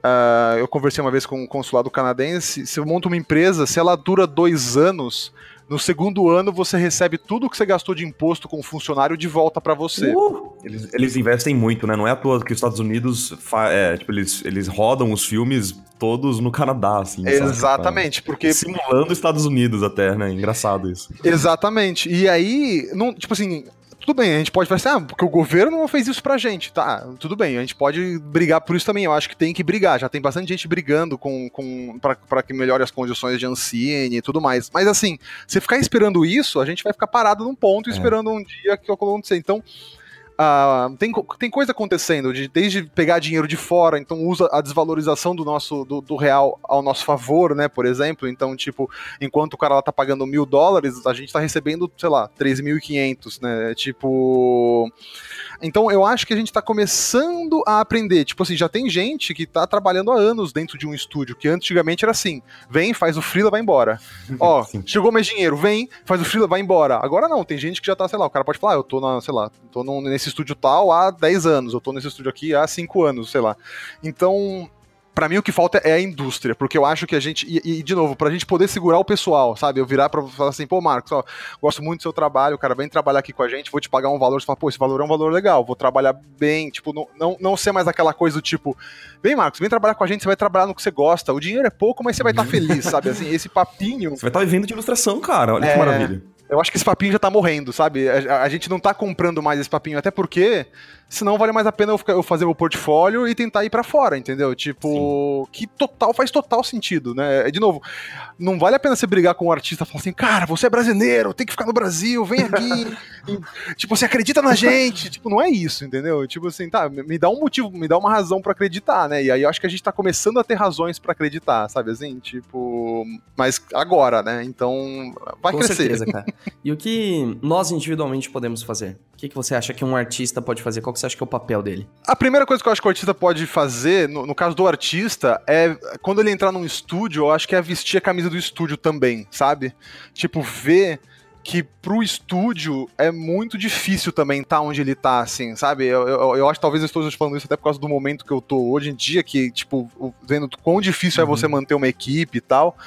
Speaker 4: Uh, eu conversei uma vez com um consulado canadense. Se monta uma empresa, se ela dura dois anos, no segundo ano você recebe tudo que você gastou de imposto com o funcionário de volta para você.
Speaker 3: Uh! Eles, eles, investem muito, né? Não é à toa que os Estados Unidos é, tipo, eles, eles rodam os filmes todos no Canadá, assim.
Speaker 4: Exatamente,
Speaker 3: sabe?
Speaker 4: porque.
Speaker 3: Simulando os Estados Unidos até, né? Engraçado isso.
Speaker 4: Exatamente. E aí, não, tipo assim, tudo bem, a gente pode falar assim, ah, porque o governo não fez isso pra gente, tá? Tudo bem, a gente pode brigar por isso também. Eu acho que tem que brigar. Já tem bastante gente brigando com, com para que melhore as condições de Ancine e tudo mais. Mas assim, se ficar esperando isso, a gente vai ficar parado num ponto é. esperando um dia que acontecer. Então, Uh, tem, tem coisa acontecendo, de, desde pegar dinheiro de fora, então usa a desvalorização do nosso do, do, real ao nosso favor, né? Por exemplo, então, tipo, enquanto o cara lá tá pagando mil dólares, a gente tá recebendo, sei lá, 3.500, né? Tipo. Então eu acho que a gente está começando a aprender. Tipo assim, já tem gente que está trabalhando há anos dentro de um estúdio, que antigamente era assim: vem, faz o freela, vai embora. Ó, chegou mais dinheiro, vem, faz o freela, vai embora. Agora não, tem gente que já tá, sei lá, o cara pode falar, ah, eu tô na, sei lá, tô nesse estúdio tal há 10 anos, eu tô nesse estúdio aqui há 5 anos, sei lá. Então, para mim o que falta é a indústria, porque eu acho que a gente, e, e de novo, pra gente poder segurar o pessoal, sabe? Eu virar pra falar assim, pô, Marcos, ó, gosto muito do seu trabalho, cara, vem trabalhar aqui com a gente, vou te pagar um valor, você fala, pô, esse valor é um valor legal, vou trabalhar bem, tipo, não, não, não ser mais aquela coisa do tipo, vem, Marcos, vem trabalhar com a gente, você vai trabalhar no que você gosta, o dinheiro é pouco, mas você vai estar tá feliz, sabe? Assim, esse papinho.
Speaker 3: Você vai estar tá vivendo de ilustração, cara, olha é... que maravilha.
Speaker 4: Eu acho que esse papinho já tá morrendo, sabe? A, a, gente não tá comprando mais esse papinho, até porque senão vale mais a pena eu, eu fazer o portfólio e tentar ir para fora, entendeu? Tipo, Sim. que total faz total sentido, né? De novo, não vale a pena você brigar com um artista e falar assim, cara, você é brasileiro, tem que ficar no Brasil, vem aqui. e, tipo, você acredita na gente. tipo, não é isso, entendeu? Tipo assim, tá, me dá um motivo, me dá uma razão para acreditar, né? E aí eu acho que a gente tá começando a ter razões para acreditar, sabe assim? Tipo, mas agora, né? Então, vai
Speaker 2: com
Speaker 4: crescer.
Speaker 2: Com certeza, cara. E o que nós individualmente podemos fazer? O que, que você acha que um artista pode fazer? Qual que você acha que é o papel dele?
Speaker 4: A primeira coisa que eu acho que o artista pode fazer, no, no caso do artista, é quando ele entrar num estúdio, eu acho que é vestir a camisa do estúdio também, sabe? Tipo, ver que pro estúdio é muito difícil também estar tá onde ele tá, assim, sabe? Eu, eu, eu acho que talvez eu esteja falando isso até por causa do momento que eu tô hoje em dia, que, tipo, vendo quão difícil uhum. é você manter uma equipe e tal.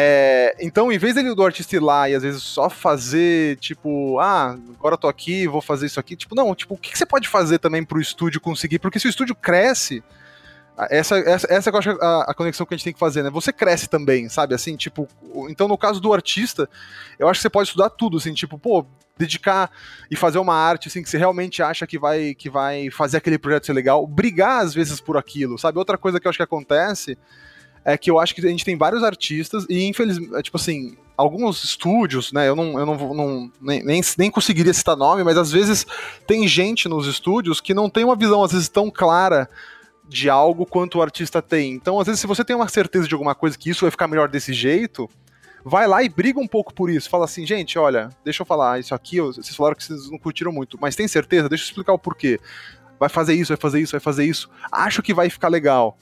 Speaker 4: É, então, em vez dele, do artista ir lá e às vezes só fazer, tipo, ah, agora eu tô aqui, vou fazer isso aqui, tipo, não, tipo, o que, que você pode fazer também pro estúdio conseguir? Porque se o estúdio cresce, essa, essa, essa eu acho a, a, conexão que a gente tem que fazer, né? Você cresce também, sabe? Assim, tipo, então no caso do artista, eu acho que você pode estudar tudo, assim, tipo, pô, dedicar e fazer uma arte assim que você realmente acha que vai que vai fazer aquele projeto ser legal, brigar às vezes por aquilo, sabe? Outra coisa que eu acho que acontece é que eu acho que a gente tem vários artistas e, infelizmente, é, tipo assim, alguns estúdios, né? Eu não, eu não, não nem, nem, nem conseguiria citar nome, mas às vezes tem gente nos estúdios que não tem uma visão, às vezes, tão clara de algo quanto o artista tem. Então, às vezes, se você tem uma certeza de alguma coisa que isso vai ficar melhor desse jeito, vai lá e briga um pouco por isso. Fala assim, gente, olha, deixa eu falar, isso aqui, vocês falaram que vocês não curtiram muito, mas tem certeza? Deixa eu explicar o porquê. Vai fazer isso, vai fazer isso, vai fazer isso. Acho que vai ficar legal.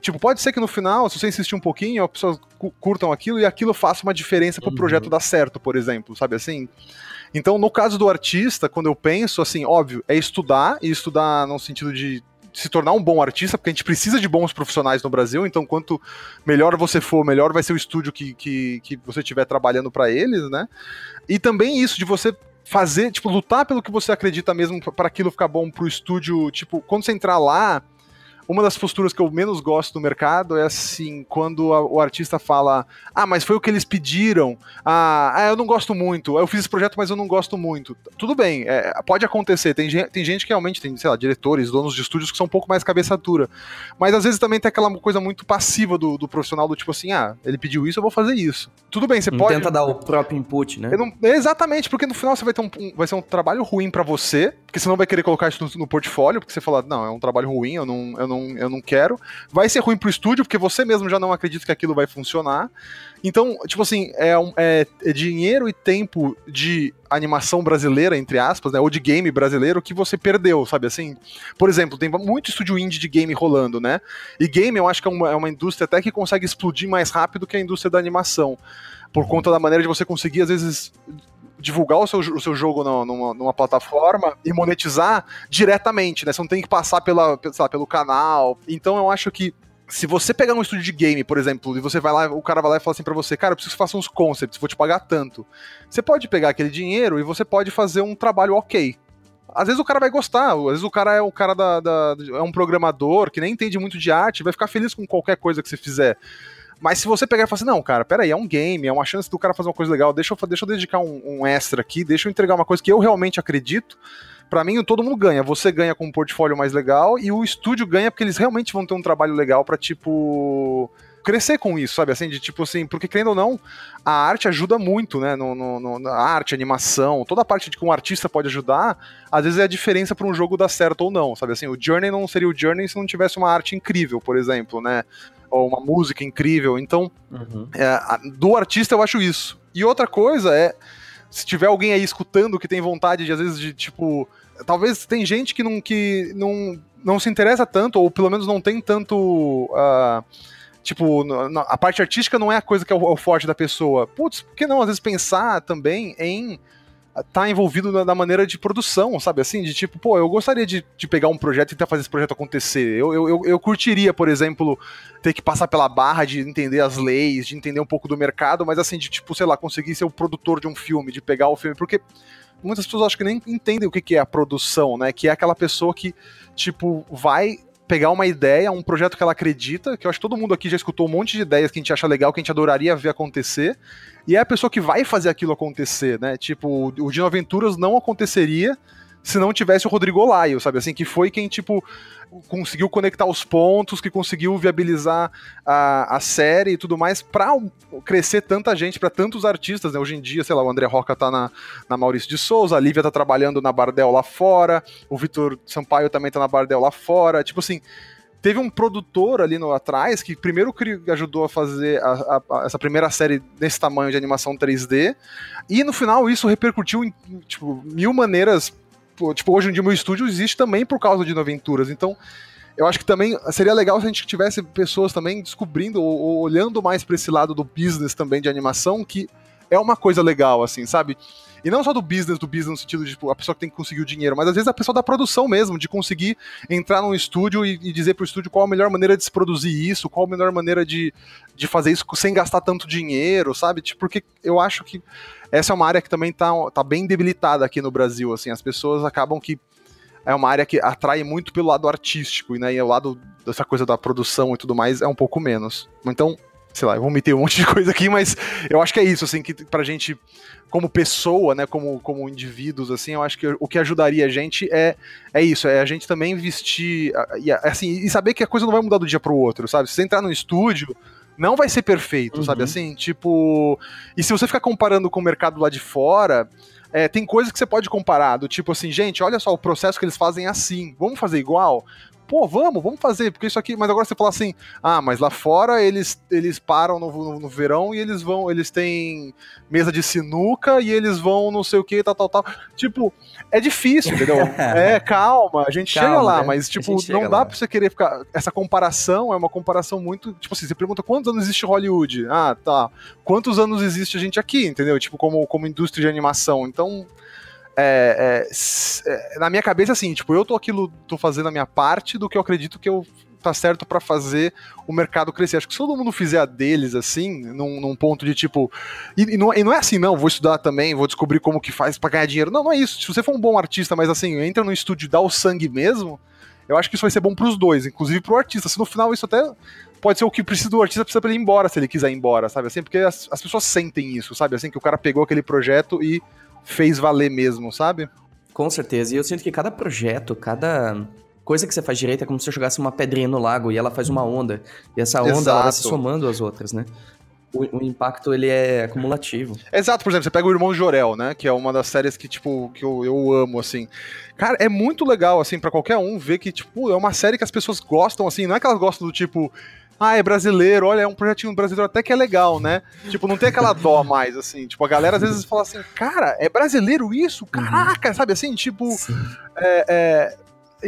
Speaker 4: Tipo, pode ser que no final, se você insistir um pouquinho, as pessoas curtam aquilo e aquilo faça uma diferença pro uhum. projeto dar certo, por exemplo, sabe assim? Então, no caso do artista, quando eu penso, assim, óbvio, é estudar, e estudar no sentido de se tornar um bom artista, porque a gente precisa de bons profissionais no Brasil, então quanto melhor você for, melhor vai ser o estúdio que, que, que você estiver trabalhando para eles, né? E também isso de você fazer, tipo, lutar pelo que você acredita mesmo para aquilo ficar bom pro estúdio, tipo, quando você entrar lá, uma das posturas que eu menos gosto do mercado é assim, quando a, o artista fala, ah, mas foi o que eles pediram, ah, ah, eu não gosto muito, eu fiz esse projeto, mas eu não gosto muito. Tudo bem, é, pode acontecer, tem, tem gente que realmente tem, sei lá, diretores, donos de estúdios que são um pouco mais cabeça dura, mas às vezes também tem aquela coisa muito passiva do, do profissional, do tipo assim, ah, ele pediu isso, eu vou fazer isso. Tudo bem, você
Speaker 2: Não
Speaker 4: pode...
Speaker 2: Tenta dar o próprio input, né?
Speaker 4: Não, exatamente, porque no final você vai ter um, um vai ser um trabalho ruim para você, porque você não vai querer colocar isso no, no portfólio, porque você fala, não, é um trabalho ruim, eu não, eu não, eu não quero. Vai ser ruim pro estúdio, porque você mesmo já não acredita que aquilo vai funcionar. Então, tipo assim, é, um, é, é dinheiro e tempo de animação brasileira, entre aspas, né? Ou de game brasileiro que você perdeu, sabe assim? Por exemplo, tem muito estúdio indie de game rolando, né? E game eu acho que é uma, é uma indústria até que consegue explodir mais rápido que a indústria da animação. Por conta da maneira de você conseguir, às vezes, divulgar o seu, o seu jogo no, numa, numa, plataforma e monetizar diretamente, né? Você não tem que passar pela, lá, pelo canal. Então eu acho que se você pegar um estúdio de game, por exemplo, e você vai lá, o cara vai lá e fala assim para você, cara, eu preciso que você faça uns concepts, vou te pagar tanto. Você pode pegar aquele dinheiro e você pode fazer um trabalho ok. Às vezes o cara vai gostar, às vezes o cara é o cara da, da é um programador que nem entende muito de arte, vai ficar feliz com qualquer coisa que você fizer. Mas se você pegar e falar assim, não, cara, peraí, é um game, é uma chance do cara fazer uma coisa legal, deixa eu, deixa eu dedicar um, um extra aqui, deixa eu entregar uma coisa que eu realmente acredito. Para mim, todo mundo ganha. Você ganha com um portfólio mais legal e o estúdio ganha porque eles realmente vão ter um trabalho legal para tipo crescer com isso, sabe? Assim, de tipo assim, porque querendo ou não, a arte ajuda muito, né? No, no, no na arte, animação, toda a parte de que um artista pode ajudar, às vezes é a diferença para um jogo dar certo ou não, sabe? Assim, o Journey não seria o Journey se não tivesse uma arte incrível, por exemplo, né? Ou uma música incrível. Então, uhum. é, do artista eu acho isso. E outra coisa é, se tiver alguém aí escutando que tem vontade de, às vezes, de tipo. Talvez tem gente que não, que não, não se interessa tanto, ou pelo menos não tem tanto. Uh, tipo, a parte artística não é a coisa que é o, é o forte da pessoa. Putz, por que não, às vezes, pensar também em tá envolvido na, na, maneira de produção, sabe? Assim, de tipo, pô, eu gostaria de, de pegar um projeto e tentar fazer esse projeto acontecer. Eu, eu, eu, eu curtiria, por exemplo, ter que passar pela barra de entender as leis, de entender um pouco do mercado, mas assim, de tipo, sei lá, conseguir ser o produtor de um filme, de pegar o filme, porque muitas pessoas acho que nem entendem o que, que é a produção, né? Que é aquela pessoa que, tipo, vai pegar uma ideia, um projeto que ela acredita, que eu acho que todo mundo aqui já escutou um monte de ideias que a gente acha legal, que a gente adoraria ver acontecer, e é a pessoa que vai fazer aquilo acontecer, né? Tipo, o Dino Aventuras não aconteceria se não tivesse o Rodrigo Olaio, sabe? Assim, que foi quem, tipo, conseguiu conectar os pontos, que conseguiu viabilizar a, a série e tudo mais pra crescer tanta gente, para tantos artistas, né? Hoje em dia, sei lá, o André Roca tá na, na Maurício de Souza, a Lívia tá trabalhando na Bardel lá fora, o Vitor Sampaio também tá na Bardel lá fora, tipo assim, teve um produtor ali no atrás que primeiro ajudou a fazer a, a, essa primeira série nesse tamanho de animação 3D, e no final isso repercutiu em tipo, mil maneiras Tipo, tipo, hoje em dia o meu estúdio existe também por causa de Noventuras. Então, eu acho que também seria legal se a gente tivesse pessoas também descobrindo ou, ou olhando mais para esse lado do business também de animação, que é uma coisa legal, assim, sabe? E não só do business, do business no sentido de tipo, a pessoa que tem que conseguir o dinheiro, mas às vezes a pessoa da produção mesmo, de conseguir entrar num estúdio e, e dizer pro estúdio qual a melhor maneira de se produzir isso, qual a melhor maneira de, de fazer isso sem gastar tanto dinheiro, sabe? Tipo, porque eu acho que essa é uma área que também tá, tá bem debilitada aqui no Brasil, assim, as pessoas acabam que é uma área que atrai muito pelo lado artístico, né, e o lado dessa coisa da produção e tudo mais é um pouco menos. Então, sei lá, eu vou meter um monte de coisa aqui, mas eu acho que é isso, assim, que pra gente, como pessoa, né, como, como indivíduos, assim, eu acho que o que ajudaria a gente é, é isso, é a gente também vestir, e, assim, e saber que a coisa não vai mudar do dia pro outro, sabe? Se você entrar no estúdio, não vai ser perfeito, uhum. sabe assim? Tipo. E se você ficar comparando com o mercado lá de fora. É, tem coisas que você pode comparar, do tipo assim, gente, olha só, o processo que eles fazem assim, vamos fazer igual? Pô, vamos, vamos fazer, porque isso aqui. Mas agora você fala assim, ah, mas lá fora eles, eles param no, no, no verão e eles vão, eles têm mesa de sinuca e eles vão não sei o que, tal, tal, tal. Tipo, é difícil, entendeu? é, calma, a gente calma, chega lá, né? mas tipo, não dá lá. pra você querer ficar. Essa comparação é uma comparação muito. Tipo assim, você pergunta quantos anos existe Hollywood? Ah, tá. Quantos anos existe a gente aqui, entendeu? Tipo, como, como indústria de animação. Então, é, é, é, na minha cabeça, assim, tipo, eu tô aquilo, tô fazendo a minha parte do que eu acredito que eu tá certo para fazer o mercado crescer. Acho que se todo mundo fizer a deles, assim, num, num ponto de tipo. E, e, não, e, não, é assim, não, vou estudar também, vou descobrir como que faz para ganhar dinheiro. Não, não é isso. Se você for um bom artista, mas assim, entra no estúdio e dá o sangue mesmo, Eu acho que isso vai ser bom pros dois, inclusive pro artista. Se no final isso até pode ser o que precisa do artista precisa pra ele ir embora, se ele quiser ir embora, sabe? Assim, porque as, as pessoas sentem isso, sabe? Assim, que o cara pegou aquele projeto e fez valer mesmo, sabe?
Speaker 2: Com certeza. E eu sinto que cada projeto, cada coisa que você faz direito é como se você jogasse uma pedrinha no lago e ela faz uma onda. E essa onda ela vai se somando às outras, né? O, o impacto ele é acumulativo.
Speaker 4: Exato, por exemplo, você pega o Irmão Jorel, né? Que é uma das séries que, tipo, que eu, eu amo, assim. Cara, é muito legal, assim, pra qualquer um ver que, tipo, é uma série que as pessoas gostam, assim. Não é que elas gostam do tipo. Ah, é brasileiro, olha, é um projetinho brasileiro até que é legal, né? Tipo, não tem aquela dó mais, assim. Tipo, a galera às vezes fala assim, cara, é brasileiro isso? Caraca, sabe assim? Tipo, é, é,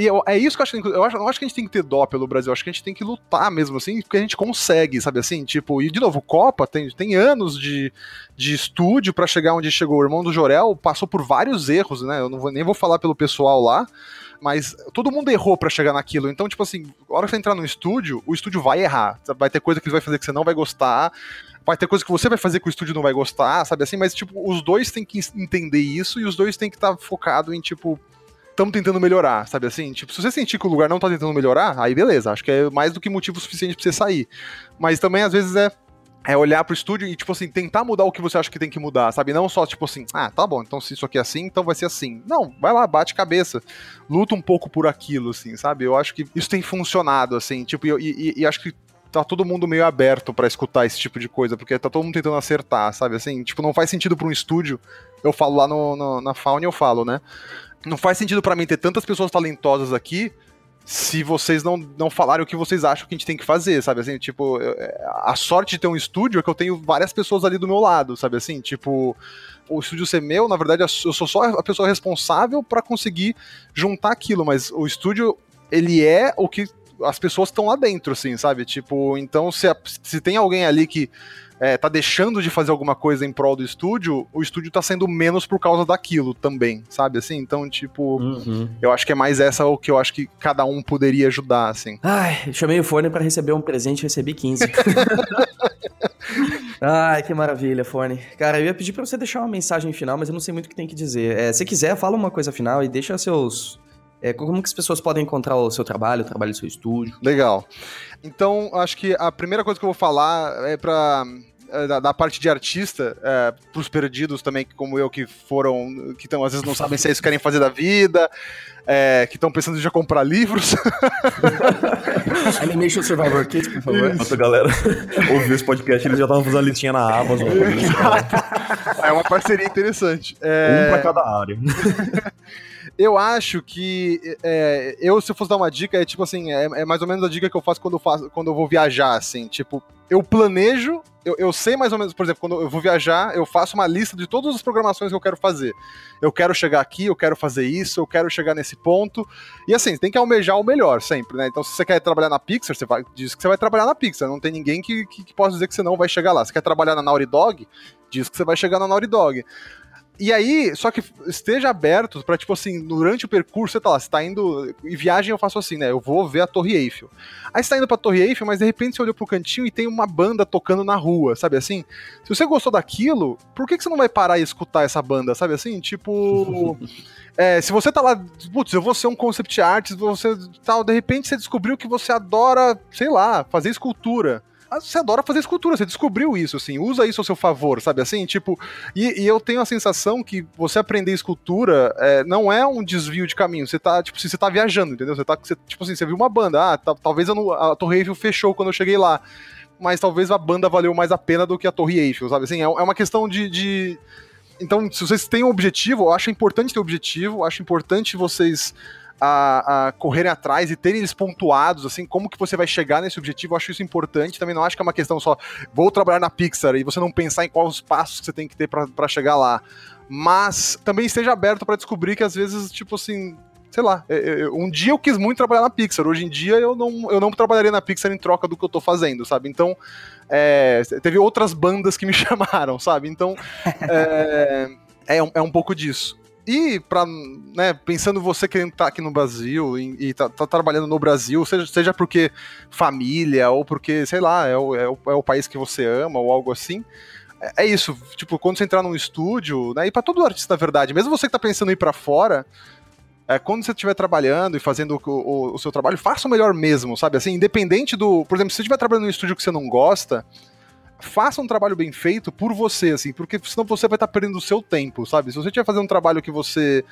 Speaker 4: e eu- é isso que eu acho que eu acho, não acho que a gente tem que ter dó pelo Brasil, eu acho que a gente tem que lutar mesmo, assim, porque a gente consegue, sabe assim? Tipo, e de novo, Copa tem, tem anos de, de estúdio pra chegar onde chegou. O irmão do Jorel passou por vários erros, né? Eu não vou, nem vou falar pelo pessoal lá, mas todo mundo errou pra chegar naquilo. Então, tipo assim, a hora que você entrar no estúdio, o estúdio vai errar. Vai ter coisa que ele vai fazer que você não vai gostar. Vai ter coisa que você vai fazer que o estúdio não vai gostar, sabe assim? Mas, tipo, os dois têm que entender isso e os dois têm que estar focados em, tipo, estamos tentando melhorar, sabe assim? Tipo, se você sentir que o lugar não tá tentando melhorar, aí beleza, acho que é mais do que motivo suficiente pra você sair. Mas também, às vezes, é, é olhar pro estúdio e, tipo assim, tentar mudar o que você acha que tem que mudar, sabe? Não só, tipo assim, ah, tá bom, então se isso aqui é assim, então vai ser assim. Não, vai lá, bate cabeça. Luta um pouco por aquilo, assim, sabe? Eu acho que isso tem funcionado, assim, tipo, e, e- e acho que tá todo mundo meio aberto pra escutar esse tipo de coisa, porque tá todo mundo tentando acertar, sabe? Assim, tipo, não faz sentido pra um estúdio. Eu falo lá no, no- na Fauna, eu falo, né? Não faz sentido pra mim ter tantas pessoas talentosas aqui se vocês não, não falarem o que vocês acham que a gente tem que fazer, sabe? Assim, tipo, é, a sorte de ter um estúdio é que eu tenho várias pessoas ali do meu lado, sabe? Assim, tipo, o estúdio ser meu, na verdade, eu sou só a pessoa responsável pra conseguir juntar aquilo, mas o estúdio, ele é o que as pessoas estão lá dentro, assim, sabe? Tipo, então se, a- se tem alguém ali que é, tá deixando de fazer alguma coisa em prol do estúdio, o estúdio tá sendo menos por causa daquilo também, sabe? Assim, então, tipo,
Speaker 2: Uhum.
Speaker 4: eu acho que é mais essa o que eu acho que cada um poderia ajudar, assim.
Speaker 2: Ai, chamei o Forne pra receber um presente e recebi 15. Ai, que maravilha, Forne. Cara, eu ia pedir pra você deixar uma mensagem final, mas eu não sei muito o que tem que dizer. É, se quiser, fala uma coisa final e deixa seus. É, como que as pessoas podem encontrar o seu trabalho, o trabalho do seu estúdio?
Speaker 4: Legal. Então, acho que a primeira coisa que eu vou falar é pra. é, Da, da parte de artista, é, pros perdidos também, como eu, que foram, que tão, às vezes não sabem se é isso que querem fazer da vida, é, que estão pensando em já comprar livros.
Speaker 2: Animation Survivor Kit, por favor.
Speaker 3: Enquanto a galera ouviu esse podcast, eles já estavam fazendo a listinha na Amazon.
Speaker 4: é uma parceria interessante. É,
Speaker 3: Um pra cada área.
Speaker 4: Eu acho que é, eu, se eu fosse dar uma dica, é tipo assim, é, é mais ou menos a dica que eu faço quando eu faço quando eu vou viajar, assim, tipo, eu planejo, eu, eu sei mais ou menos, por exemplo, quando eu vou viajar, eu faço uma lista de todas as programações que eu quero fazer. Eu quero chegar aqui, eu quero fazer isso, eu quero chegar nesse ponto. E assim, tem que almejar o melhor sempre, né? Então, se você quer trabalhar na Pixar, você vai, diz que você vai trabalhar na Pixar. Não tem ninguém que, que, que possa dizer que você não vai chegar lá. Se quer trabalhar na Naughty Dog, diz que você vai chegar na Naughty Dog. E aí, só que esteja aberto pra, tipo assim, durante o percurso, você tá lá, você tá indo. Em viagem eu faço assim, né? Eu vou ver a Torre Eiffel. Aí você tá indo pra Torre Eiffel, mas de repente você olhou pro cantinho e tem uma banda tocando na rua, sabe assim? Se você gostou daquilo, por que, que você não vai parar e escutar essa banda, sabe assim? Tipo. é, se você tá lá, putz, eu vou ser um concept artist, você tal, de repente você descobriu que você adora, sei lá, fazer escultura. Ah, Você adora fazer escultura, você descobriu isso, assim, usa isso ao seu favor, sabe assim? Tipo, e, e eu tenho a sensação que você aprender escultura é, não é um desvio de caminho. Você tá, tipo, assim, você tá viajando, entendeu? Você tá, você, tipo assim, você viu uma banda, ah, tá- talvez não- a Torre Eiffel fechou quando eu cheguei lá. Mas talvez a banda valeu mais a pena do que a Torre Eiffel, sabe? Assim, é, é uma questão de, de- Então, se vocês têm um objetivo, eu acho importante ter objetivo, eu acho importante vocês a, a correrem atrás e terem eles pontuados, assim, como que você vai chegar nesse objetivo, eu acho isso importante. Também não acho que é uma questão só, vou trabalhar na Pixar e você não pensar em quais os passos que você tem que ter pra chegar lá. Mas também esteja aberto pra descobrir que às vezes, tipo assim, sei lá, é, é, um dia eu quis muito trabalhar na Pixar, hoje em dia eu não, eu não trabalharia na Pixar em troca do que eu tô fazendo, sabe? Então, é, teve outras bandas que me chamaram, sabe? Então, é, é, um, é um pouco disso. E para, né, pensando você querendo estar aqui no Brasil e, e tá, tá trabalhando no Brasil, seja, seja porque família ou porque, sei lá, é o, é, o, é o país que você ama ou algo assim, é, é isso. Tipo, quando você entrar num estúdio, né, e para todo artista, na verdade, mesmo você que tá pensando em ir para fora, é, quando você estiver trabalhando e fazendo o, o, o, seu trabalho, faça o melhor mesmo, sabe? Assim, independente do. Por exemplo, se você estiver trabalhando num estúdio que você não gosta, faça um trabalho bem feito por você, assim, porque senão você vai estar perdendo o seu tempo, sabe? Se você estiver fazendo um trabalho que você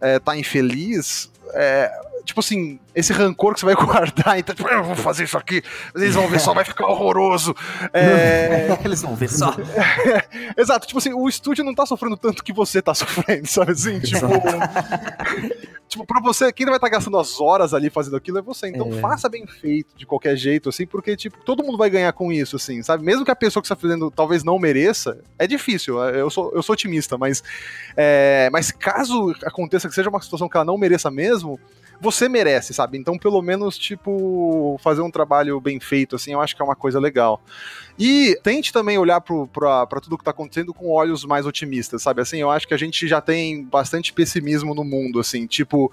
Speaker 4: é, tá infeliz, é, tipo assim, esse rancor que você vai guardar, então, tipo, eu vou fazer isso aqui, eles vão ver só, vai ficar horroroso.
Speaker 2: É... eles vão ver só.
Speaker 4: Exato, tipo assim, o estúdio não tá sofrendo tanto que você tá sofrendo, sabe assim? Tipo, tipo pra você, quem vai estar tá gastando as horas ali fazendo aquilo é você. Então é. faça bem feito, de qualquer jeito, assim, porque, tipo, todo mundo vai ganhar com isso, assim, sabe? Mesmo que a pessoa que está fazendo talvez não mereça, é difícil, eu sou, eu sou otimista, mas, é, mas caso aconteça que seja uma situação que ela não mereça mesmo, você merece, sabe? Então, pelo menos, tipo, fazer um trabalho bem feito, assim, eu acho que é uma coisa legal. E tente também olhar para tudo que tá acontecendo com olhos mais otimistas, sabe? Assim, eu acho que a gente já tem bastante pessimismo no mundo, assim, tipo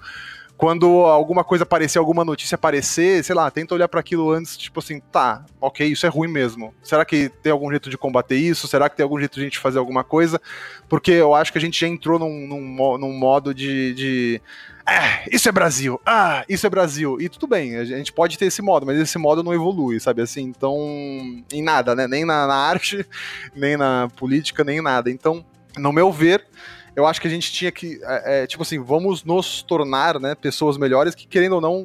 Speaker 4: quando alguma coisa aparecer, alguma notícia aparecer, sei lá, tenta olhar para aquilo antes, tipo assim, tá, ok, isso é ruim mesmo. Será que tem algum jeito de combater isso? Será que tem algum jeito de a gente fazer alguma coisa? Porque eu acho que a gente já entrou num, num, num modo de, de ah, isso é Brasil, ah, isso é Brasil. E tudo bem, a gente pode ter esse modo, mas esse modo não evolui, sabe? Assim, então, em nada, né? Nem na, na arte, nem na política, nem em nada. Então, no meu ver, eu acho que a gente tinha que, é, é, tipo assim, vamos nos tornar, né, pessoas melhores que, querendo ou não,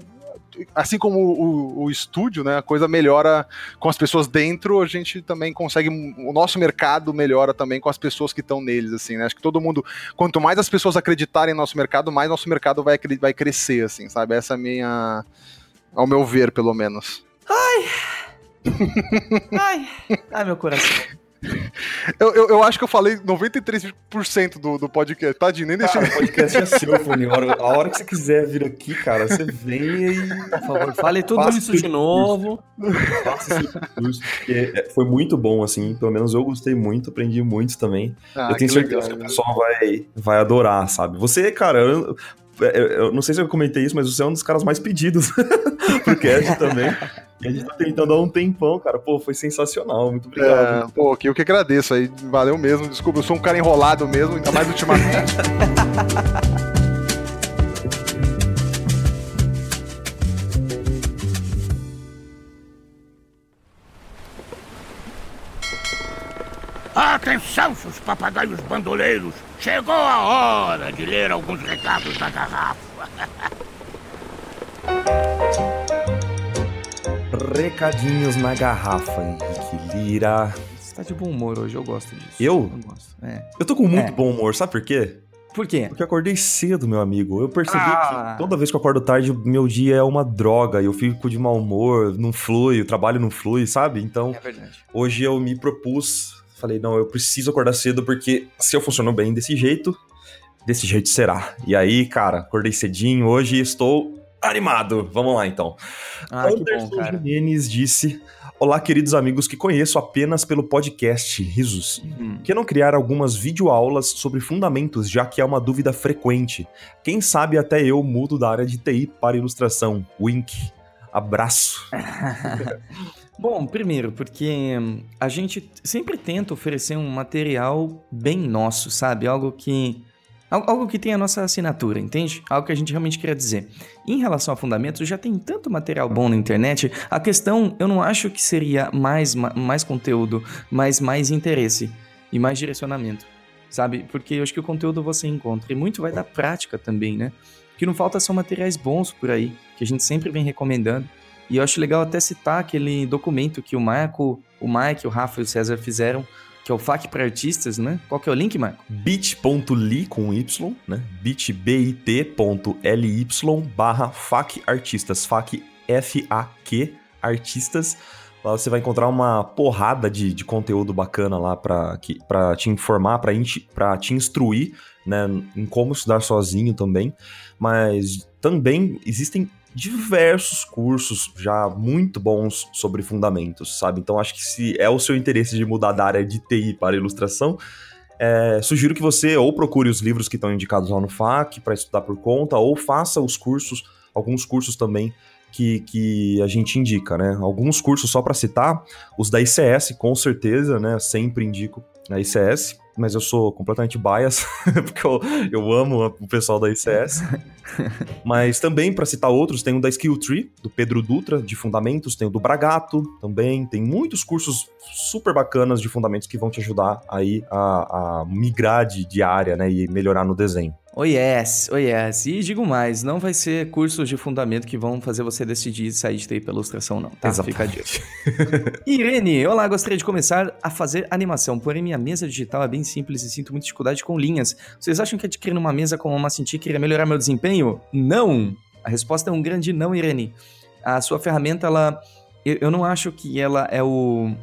Speaker 4: assim como o, o, estúdio, né, a coisa melhora com as pessoas dentro, a gente também consegue, o nosso mercado melhora também com as pessoas que estão neles, assim, né, acho que todo mundo, quanto mais as pessoas acreditarem no nosso mercado, mais nosso mercado vai, vai crescer, assim, sabe, essa é a minha, ao meu ver, pelo menos.
Speaker 2: Ai! Ai! Ai, meu coração.
Speaker 4: Eu, eu, eu, acho que eu falei 93% do, do podcast. Tadinho, nem deixei.
Speaker 3: o podcast é seu, Fone. A hora, a hora que você quiser vir aqui, cara, você vem e.
Speaker 2: Por favor, fale tudo isso de novo.
Speaker 3: Faça esse curso, porque é, foi muito bom, assim. Pelo menos eu gostei muito, aprendi muito também. Ah, eu tenho que certeza legal, que o pessoal vai, vai adorar, sabe? Você, cara, eu, eu, não sei se eu comentei isso, mas você é um dos caras mais pedidos pro cast também. E a gente tá tentando há um tempão, cara. Pô, foi sensacional. Muito obrigado.
Speaker 4: É, pô, que eu que agradeço aí. Valeu mesmo. Desculpa, eu sou um cara enrolado mesmo, ainda mais ultimamente.
Speaker 1: Atenção, seus papagaios bandoleiros! Chegou a hora de ler alguns recados da garrafa.
Speaker 3: Recadinhos na garrafa, Henrique Lira.
Speaker 2: Você tá de bom humor hoje, eu gosto disso.
Speaker 3: Eu? Eu gosto. É. Eu tô com muito é. bom humor, sabe por quê?
Speaker 2: Por quê?
Speaker 3: Porque eu acordei cedo, meu amigo. Eu percebi ah. que toda vez que eu acordo tarde, meu dia é uma droga. Eu fico de mau humor, não flui, o trabalho não flui, sabe? Então, é hoje eu me propus Falei, não, eu preciso acordar cedo porque se eu funciono bem desse jeito, desse jeito será. E aí, cara, acordei cedinho hoje e estou animado. Vamos lá, então.
Speaker 2: Ah, Anderson bom.
Speaker 3: Jimenez disse... Olá, queridos amigos que conheço apenas pelo podcast Risos. Uhum. Que não criar algumas videoaulas sobre fundamentos, já que é uma dúvida frequente. Quem sabe até eu mudo da área de TI para ilustração. Wink. Abraço.
Speaker 2: Bom, primeiro, porque a gente sempre tenta oferecer um material bem nosso, sabe? Algo que. Algo que tem a nossa assinatura, entende? Algo que a gente realmente quer dizer. Em relação a fundamentos, já tem tanto material bom na internet. A questão, eu não acho que seria mais, mais conteúdo, mas mais interesse e mais direcionamento, sabe? Porque eu acho que o conteúdo você encontra. E muito vai da prática também, né? O que não falta são materiais bons por aí, que a gente sempre vem recomendando. E eu acho legal até citar aquele documento que o Marco, o Mike, o Rafa e o César fizeram, que é o FAQ para artistas, né? Qual que é o link, Marco?
Speaker 3: bit.ly com Y, né? bit.ly barra FAQ artistas, FAQ F-A-Q artistas. Lá você vai encontrar uma porrada de, de conteúdo bacana lá para te informar, para te instruir né, em como estudar sozinho também. Mas também existem diversos cursos já muito bons sobre fundamentos, sabe? Então acho que se é o seu interesse de mudar da área de TI para ilustração, é, sugiro que você ou procure os livros que estão indicados lá no FAQ para estudar por conta, ou faça os cursos, alguns cursos também que, que a gente indica, né? Alguns cursos, só para citar, os da ICS, com certeza, né? Sempre indico na ICS, mas eu sou completamente bias, porque eu, eu amo o pessoal da ICS. mas também, para citar outros, tem o da Skill Tree, do Pedro Dutra, de fundamentos, tem o do Bragato também, tem muitos cursos super bacanas de fundamentos que vão te ajudar aí a, a migrar de, de área, né, e melhorar no desenho.
Speaker 2: Oh yes, oh yes. E digo mais, não vai ser cursos de fundamento que vão fazer você decidir sair de TI pela ilustração, não, tá? Fica a dica. Irene, olá, gostaria de começar a fazer animação, porém minha mesa digital é bem simples e sinto muita dificuldade com linhas. Vocês acham que adquirir uma mesa como uma Cintiq iria melhorar meu desempenho? Não! A resposta é um grande não, Irene. A sua ferramenta, ela... Eu não acho que ela é o,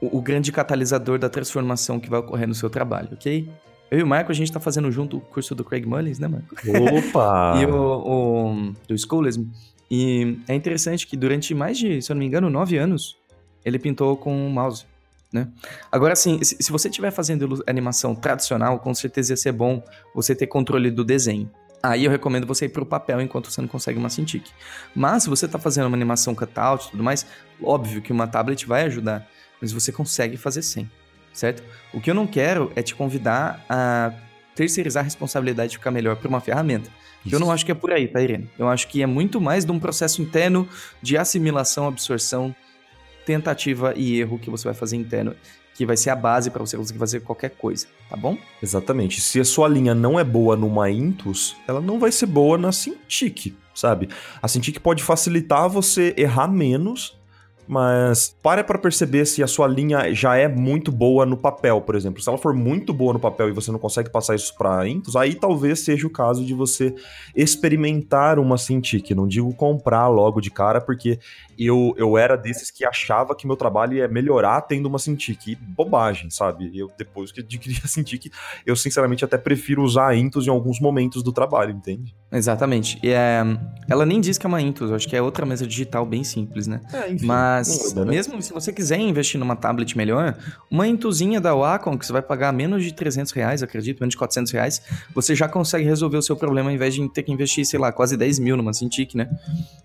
Speaker 2: o, o grande catalisador da transformação que vai ocorrer no seu trabalho, ok? Eu e o Marco, a gente tá fazendo junto o curso do Craig Mullins, né, Marco?
Speaker 3: Opa!
Speaker 2: e o, o do Schoolism. E é interessante que durante mais de, se eu não me engano, nove anos, ele pintou com o mouse, né? Agora, assim, se, você estiver fazendo animação tradicional, com certeza ia ser bom você ter controle do desenho. Aí eu recomendo você ir pro papel enquanto você não consegue uma Cintiq. Mas se você tá fazendo uma animação cutout e tudo mais, óbvio que uma tablet vai ajudar, mas você consegue fazer sem certo? O que eu não quero é te convidar a terceirizar a responsabilidade de ficar melhor por uma ferramenta. Que eu não acho que é por aí, tá, Irene? Eu acho que é muito mais de um processo interno de assimilação, absorção, tentativa e erro que você vai fazer interno, que vai ser a base para você conseguir fazer qualquer coisa, tá bom?
Speaker 3: Exatamente. Se a sua linha não é boa numa Intus, ela não vai ser boa na Cintiq, sabe? A Cintiq pode facilitar você errar menos mas pare para perceber se a sua linha já é muito boa no papel, por exemplo. Se ela for muito boa no papel e você não consegue passar isso para Intus, aí talvez seja o caso de você experimentar uma Cintiq. Não digo comprar logo de cara, porque eu, eu era desses que achava que meu trabalho ia melhorar tendo uma Cintiq. bobagem, sabe? Eu, depois que adquiri a Cintiq, eu sinceramente até prefiro usar a Intus em alguns momentos do trabalho, entende?
Speaker 2: Exatamente. E, é, ela nem diz que é uma Intus, eu acho que é outra mesa digital bem simples, né? É, enfim, Mas, muda, né? mesmo se você quiser investir numa tablet melhor, uma Intuzinha da Wacom, que você vai pagar menos de 300 reais, acredito, menos de 400 reais, você já consegue resolver o seu problema ao invés de ter que investir, sei lá, quase 10 mil numa Cintiq, né?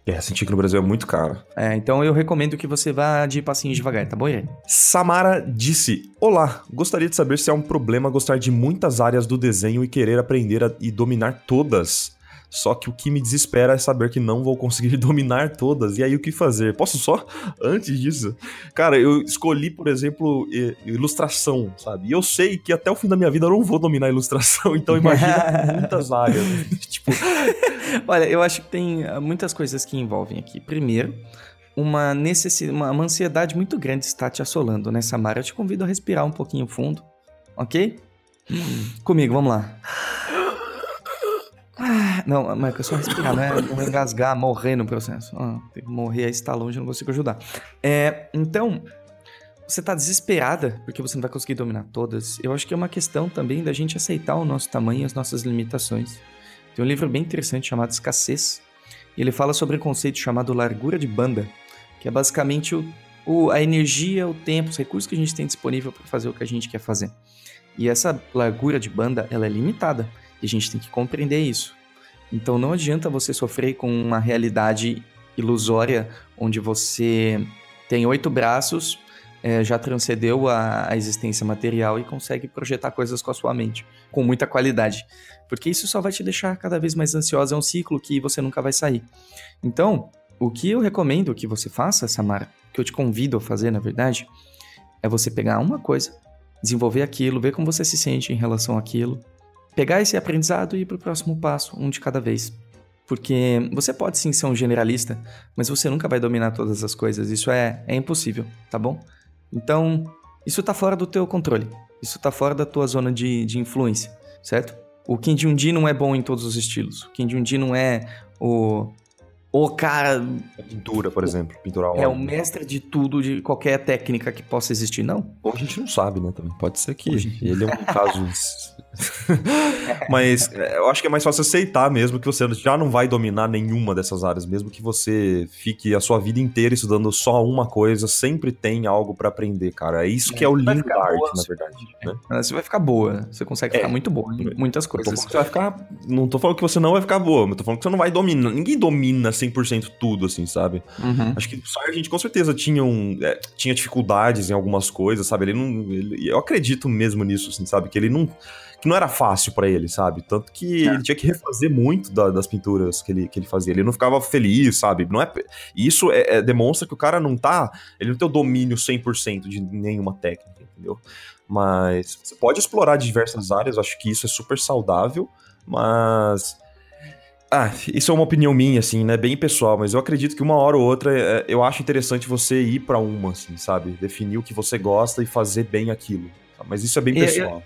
Speaker 3: É, a Cintiq no Brasil é muito cara.
Speaker 2: É, então eu recomendo que você vá de passinho devagar, tá bom?
Speaker 3: Samara disse: Olá, gostaria de saber se é um problema gostar de muitas áreas do desenho e querer aprender a, e dominar todas. Só que o que me desespera é saber que não vou conseguir dominar todas. E aí o que fazer? Posso só? Antes disso. Cara, eu escolhi, por exemplo, ilustração, sabe? E eu sei que até o fim da minha vida eu não vou dominar ilustração, então imagina muitas áreas. tipo.
Speaker 2: Olha, eu acho que tem ah, muitas coisas que envolvem aqui. Primeiro, uma necessidade, uma, uma ansiedade muito grande está te assolando, né, Samara? Eu te convido a respirar um pouquinho fundo, ok? Comigo, vamos lá. Não, mas é só respirar, não é não engasgar, morrer no processo. Ah, tem que morrer aí está longe, eu não consigo ajudar. É, então, você tá desesperada porque você não vai conseguir dominar todas. Eu acho que é uma questão também da gente aceitar o nosso tamanho e as nossas limitações. Tem um livro bem interessante chamado Escassez. E ele fala sobre um conceito chamado largura de banda, que é basicamente o, o, a energia, o tempo, os recursos que a gente tem disponível para fazer o que a gente quer fazer. E essa largura de banda, ela é limitada. E a gente tem que compreender isso. Então não adianta você sofrer com uma realidade ilusória onde você tem oito braços, é, já transcendeu a, a, existência material e consegue projetar coisas com a sua mente, com muita qualidade. Porque isso só vai te deixar cada vez mais ansioso, é um ciclo que você nunca vai sair. Então, o que eu recomendo que você faça, Samara, que eu te convido a fazer, na verdade, é você pegar uma coisa, desenvolver aquilo, ver como você se sente em relação àquilo, pegar esse aprendizado e ir para o próximo passo, um de cada vez. Porque você pode sim ser um generalista, mas você nunca vai dominar todas as coisas. Isso é, é impossível, tá bom? Então, isso está fora do teu controle. Isso está fora da tua zona de, de influência, certo? O Kim Jong-un não é bom em todos os estilos. O Kim Jong-un não é o o cara.
Speaker 3: A pintura, por exemplo. Pintura
Speaker 2: É o mestre de tudo, de qualquer técnica que possa existir, não?
Speaker 3: Ou a gente não sabe, né? Também. Pode ser que ele é um caso. Mas é, eu acho que é mais fácil aceitar mesmo que você já não vai dominar nenhuma dessas áreas, mesmo que você fique a sua vida inteira estudando só uma coisa, sempre tem algo para aprender, cara. É isso é, que é o lindo da arte, boa, na verdade. Né?
Speaker 2: Você vai ficar boa, você consegue ficar é, muito boa em muitas coisas.
Speaker 3: Você vai ficar. Não tô falando que você não vai ficar boa, mas tô falando que você não vai dominar. Ninguém domina 100% tudo, assim, sabe?
Speaker 2: Uhum.
Speaker 3: Acho que o Sargent com certeza tinha, um, é, tinha dificuldades em algumas coisas, sabe? Ele não. ele- eu acredito mesmo nisso, assim, sabe? Que ele não. Que não era fácil pra ele, sabe? Tanto que
Speaker 2: É.
Speaker 3: ele tinha que refazer muito da- das pinturas que ele, que ele fazia. Ele não ficava feliz, sabe? Não é, isso é- é- demonstra que o cara não tá. Ele não tem o domínio 100% de nenhuma técnica, entendeu? Mas você pode explorar diversas áreas, acho que isso é super saudável, mas. Ah, isso é uma opinião minha, assim, né? Bem pessoal, mas eu acredito que uma hora ou outra é, eu acho interessante você ir pra uma, assim, sabe? Definir o que você gosta e fazer bem aquilo. Mas isso é bem pessoal.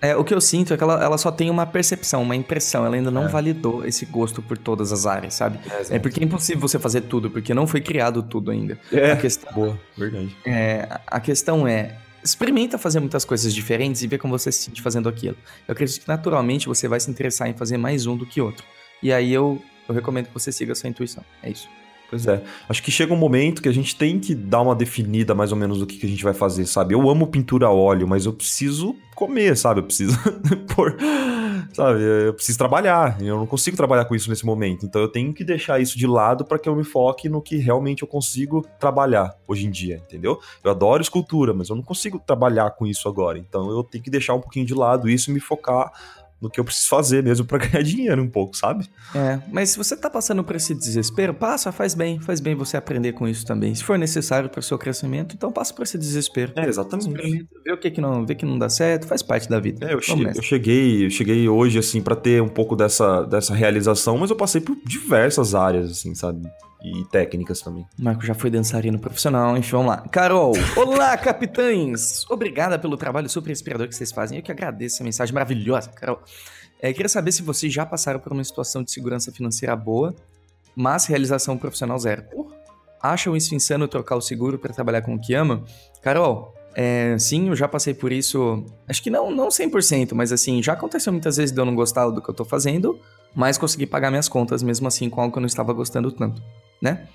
Speaker 2: É, o que eu sinto é que ela, ela só tem uma percepção, uma impressão. Ela ainda não
Speaker 3: É.
Speaker 2: validou esse gosto por todas as áreas, sabe? É porque é impossível você fazer tudo, porque não foi criado tudo ainda.
Speaker 3: É,
Speaker 2: A questão,
Speaker 3: boa, verdade.
Speaker 2: é, a questão é, experimenta fazer muitas coisas diferentes e ver como você se sente fazendo aquilo. Eu acredito que naturalmente você vai se interessar em fazer mais um do que outro. E aí eu, eu recomendo que você siga a sua intuição. É isso.
Speaker 3: Pois é. Acho que chega um momento que a gente tem que dar uma definida mais ou menos do que, que a gente vai fazer, sabe? Eu amo pintura a óleo, mas eu preciso comer, sabe? Eu preciso pôr. Sabe? Eu preciso trabalhar. Eu não consigo trabalhar com isso nesse momento. Então eu tenho que deixar isso de lado para que eu me foque no que realmente eu consigo trabalhar hoje em dia, entendeu? Eu adoro escultura, mas eu não consigo trabalhar com isso agora. Então eu tenho que deixar um pouquinho de lado isso e me focar no que eu preciso fazer mesmo para ganhar dinheiro um pouco, sabe?
Speaker 2: É, mas se você tá passando por esse desespero, passa, faz bem, faz bem você aprender com isso também. Se for necessário para o seu crescimento, então passa por esse desespero.
Speaker 3: É, exatamente.
Speaker 2: Experimenta, vê o que que não, vê que não dá certo, faz parte da vida.
Speaker 3: É, eu, che- eu cheguei, eu cheguei hoje, assim, pra ter um pouco dessa, dessa realização, mas eu passei por diversas áreas, assim, sabe? E técnicas também.
Speaker 2: Marco já foi dançarino profissional, enfim, vamos lá. Carol, olá, capitães! Obrigada pelo trabalho super inspirador que vocês fazem. Eu que agradeço a mensagem maravilhosa, Carol. É, queria saber se vocês já passaram por uma situação de segurança financeira boa, mas realização profissional zero. Porra. Acham isso insano trocar o seguro para trabalhar com o que ama? Carol, é, sim, eu já passei por isso. Acho que não, não 100%, mas assim, já aconteceu muitas vezes de eu não gostar do que eu tô fazendo, mas consegui pagar minhas contas mesmo assim com algo que eu não estava gostando tanto, né?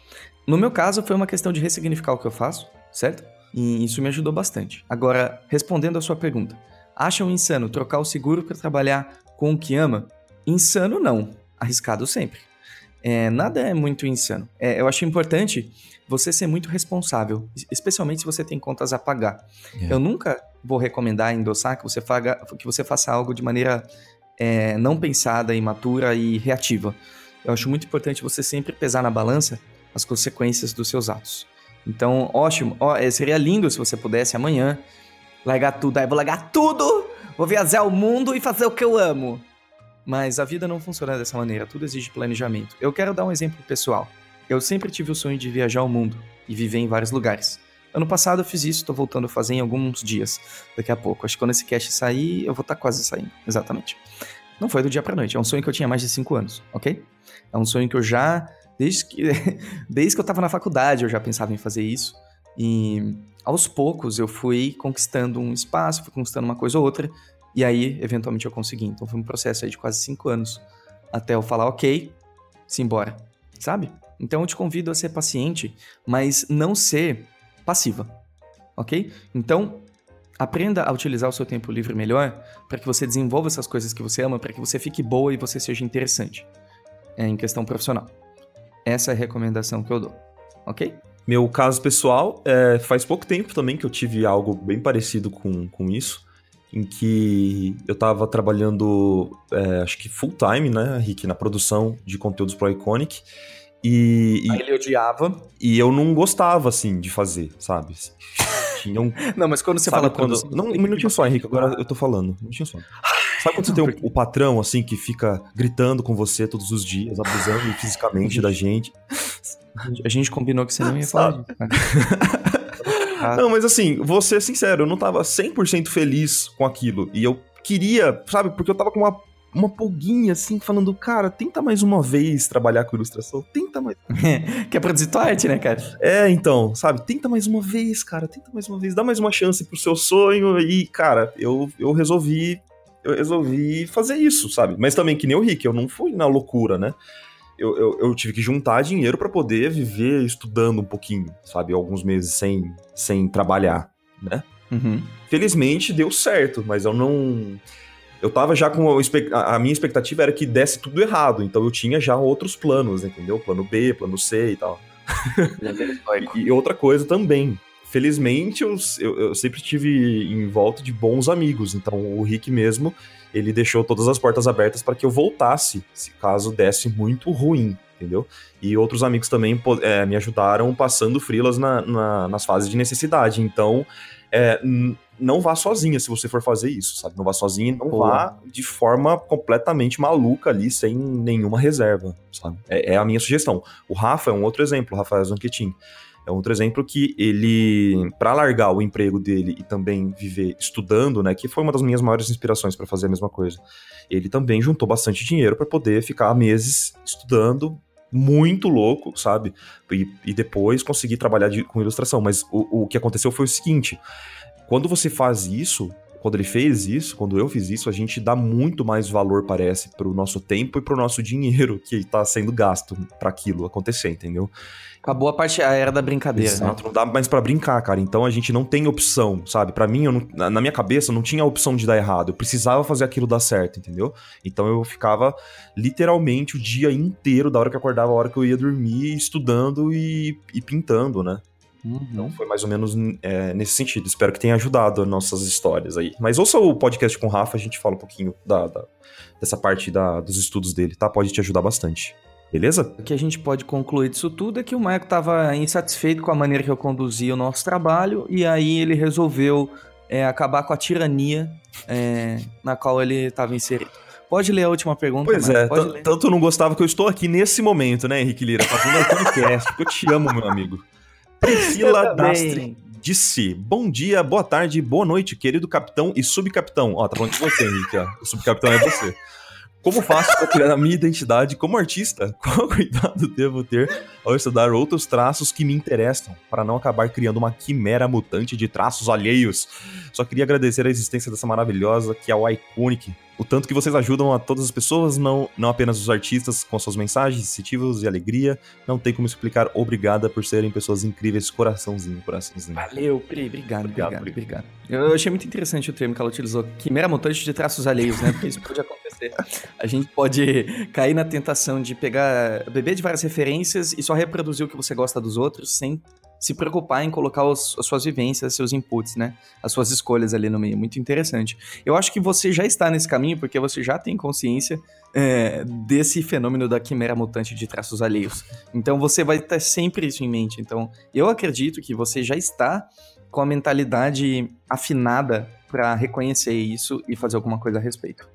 Speaker 2: No meu caso, foi uma questão de ressignificar o que eu faço, certo? E isso me ajudou bastante. Agora, respondendo a sua pergunta, acham insano trocar o seguro para trabalhar com o que ama? Insano não, arriscado sempre. É, nada é muito insano. É, eu acho importante você ser muito responsável, es- especialmente se você tem contas a pagar.
Speaker 3: É.
Speaker 2: Eu nunca vou recomendar, endossar que você, faga, que você faça algo de maneira é, não pensada, imatura e reativa. Eu acho muito importante você sempre pesar na balança as consequências dos seus atos. Então, ótimo, ó, é, seria lindo se você pudesse amanhã largar tudo. Aí, vou largar tudo, vou viajar o mundo e fazer o que eu amo. Mas a vida não funciona dessa maneira, tudo exige planejamento. Eu quero dar um exemplo pessoal. Eu sempre tive o sonho de viajar o mundo e viver em vários lugares. Ano passado eu fiz isso, tô voltando a fazer em alguns dias, daqui a pouco. Acho que quando esse cast sair, eu vou estar quase saindo, exatamente. Não foi do dia pra noite, é um sonho que eu tinha mais de 5 anos, ok? É um sonho que eu já, desde que, desde que eu tava na faculdade, eu já pensava em fazer isso. E aos poucos eu fui conquistando um espaço, fui conquistando uma coisa ou outra, e aí, eventualmente, eu consegui. Então foi um processo aí de quase 5 anos até eu falar, ok, simbora, sabe? Então eu te convido a ser paciente, mas não ser passiva, ok? Então, aprenda a utilizar o seu tempo livre melhor para que você desenvolva essas coisas que você ama, para que você fique boa e você seja interessante em questão profissional. Essa é a recomendação que eu dou, ok?
Speaker 3: Meu caso pessoal, é, faz pouco tempo também que eu tive algo bem parecido com, com isso, em que eu tava trabalhando, é, acho que full time, né, Rick, na produção de conteúdos pro Iconic, e, e,
Speaker 2: Aí ele odiava.
Speaker 3: e eu não gostava, assim, de fazer, sabe? Tinha um
Speaker 2: Não, mas quando você
Speaker 3: Sabe
Speaker 2: fala
Speaker 3: quando. Não,
Speaker 2: você
Speaker 3: um minutinho só, Henrique, agora eu tô falando. Um minutinho só. Sabe quando você tem o, o patrão, assim, que fica gritando com você todos os dias, abusando fisicamente da gente?
Speaker 2: A gente combinou que você não ia falar disso. Ah.
Speaker 3: Não, mas assim, vou ser sincero, eu não tava 100% feliz com aquilo. E eu queria, sabe, porque eu tava com uma, uma pulguinha, assim, falando, cara, tenta mais uma vez trabalhar com ilustração, tenta mais.
Speaker 2: Quer produzir tua arte, né, cara?
Speaker 3: É, então, sabe, tenta mais uma vez, cara, tenta mais uma vez, dá mais uma chance pro seu sonho. E, cara, eu, eu resolvi. Eu resolvi fazer isso, sabe? Mas também que nem o Rick, eu não fui na loucura, né? Eu, eu, eu tive que juntar dinheiro pra poder viver estudando um pouquinho, sabe? Alguns meses sem, sem trabalhar, né?
Speaker 2: Uhum.
Speaker 3: Felizmente deu certo, mas eu não. eu tava já com a, a, minha expectativa era que desse tudo errado, então eu tinha já outros planos, entendeu? Plano B, plano C e tal. e outra coisa também, felizmente eu, eu, eu, sempre tive em volta de bons amigos, então o Rick mesmo, ele deixou todas as portas abertas para que eu voltasse, se caso desse muito ruim, entendeu? E outros amigos também é, me ajudaram passando frilas na, na, nas fases de necessidade, então é, não vá sozinha se você for fazer isso, sabe? Não vá sozinha e não Pô. vá de forma completamente maluca ali, sem nenhuma reserva, sabe? É, é, a minha sugestão. O Rafa é um outro exemplo, o Rafael Zanquetin. É um outro exemplo que ele, para largar o emprego dele e também viver estudando, né, que foi uma das minhas maiores inspirações para fazer a mesma coisa, ele também juntou bastante dinheiro para poder ficar meses estudando, muito louco, sabe? E, e depois conseguir trabalhar de, com ilustração. Mas o, o que aconteceu foi o seguinte: quando você faz isso, quando ele fez isso, quando eu fiz isso, a gente dá muito mais valor, parece, pro nosso tempo e pro nosso dinheiro que está sendo gasto para aquilo acontecer, entendeu?
Speaker 2: Acabou a parte, a era da brincadeira. Né?
Speaker 3: Exato, né? não dá mais para brincar, cara. Então a gente não tem opção, sabe? Para mim, não, na minha cabeça, não tinha opção de dar errado. Eu precisava fazer aquilo dar certo, entendeu? Então eu ficava literalmente o dia inteiro, da hora que eu acordava, a hora que eu ia dormir, estudando e, e pintando, né? Uhum. Então foi mais ou menos é, nesse sentido. Espero que tenha ajudado nossas histórias aí. Mas ouça o podcast com o Rafa, a gente fala um pouquinho da, da dessa parte da, dos estudos dele, tá? Pode te ajudar bastante. Beleza?
Speaker 2: O que a gente pode concluir disso tudo é que o Maicon estava insatisfeito com a maneira que eu conduzia o nosso trabalho e aí ele resolveu é, acabar com a tirania é, na qual ele estava inserido. Pode ler a última pergunta.
Speaker 3: Pois é, tanto não gostava que eu estou aqui nesse momento, né, Henrique Lira, fazendo o podcast, eu te amo, meu amigo. Priscila Dastri disse: Bom dia, boa tarde, boa noite, querido capitão e subcapitão. Ó, tá falando de você, Henrique, ó. O subcapitão é você. Como faço para criar a minha identidade como artista? Qual cuidado devo ter ao estudar outros traços que me interessam, para não acabar criando uma quimera mutante de traços alheios? Só queria agradecer a existência dessa maravilhosa que é o Iconic, o tanto que vocês ajudam a todas as pessoas, não, não apenas os artistas com suas mensagens, incentivos e alegria. Não tem como explicar. Obrigada por serem pessoas incríveis. Coraçãozinho, coraçãozinho.
Speaker 2: Valeu, Pri. Obrigado, obrigado, obrigado. obrigado. Eu achei muito interessante o termo que ela utilizou. Quimera mutante de traços alheios, né? Porque isso pode acontecer. A gente pode cair na tentação de pegar, beber de várias referências e só reproduzir o que você gosta dos outros sem se preocupar em colocar os, as suas vivências, seus inputs, né? As suas escolhas ali no meio. Muito interessante. Eu acho que você já está nesse caminho porque você já tem consciência é, desse fenômeno da quimera mutante de traços alheios. Então você vai ter sempre isso em mente. Então eu acredito que você já está com a mentalidade afinada para reconhecer isso e fazer alguma coisa a respeito.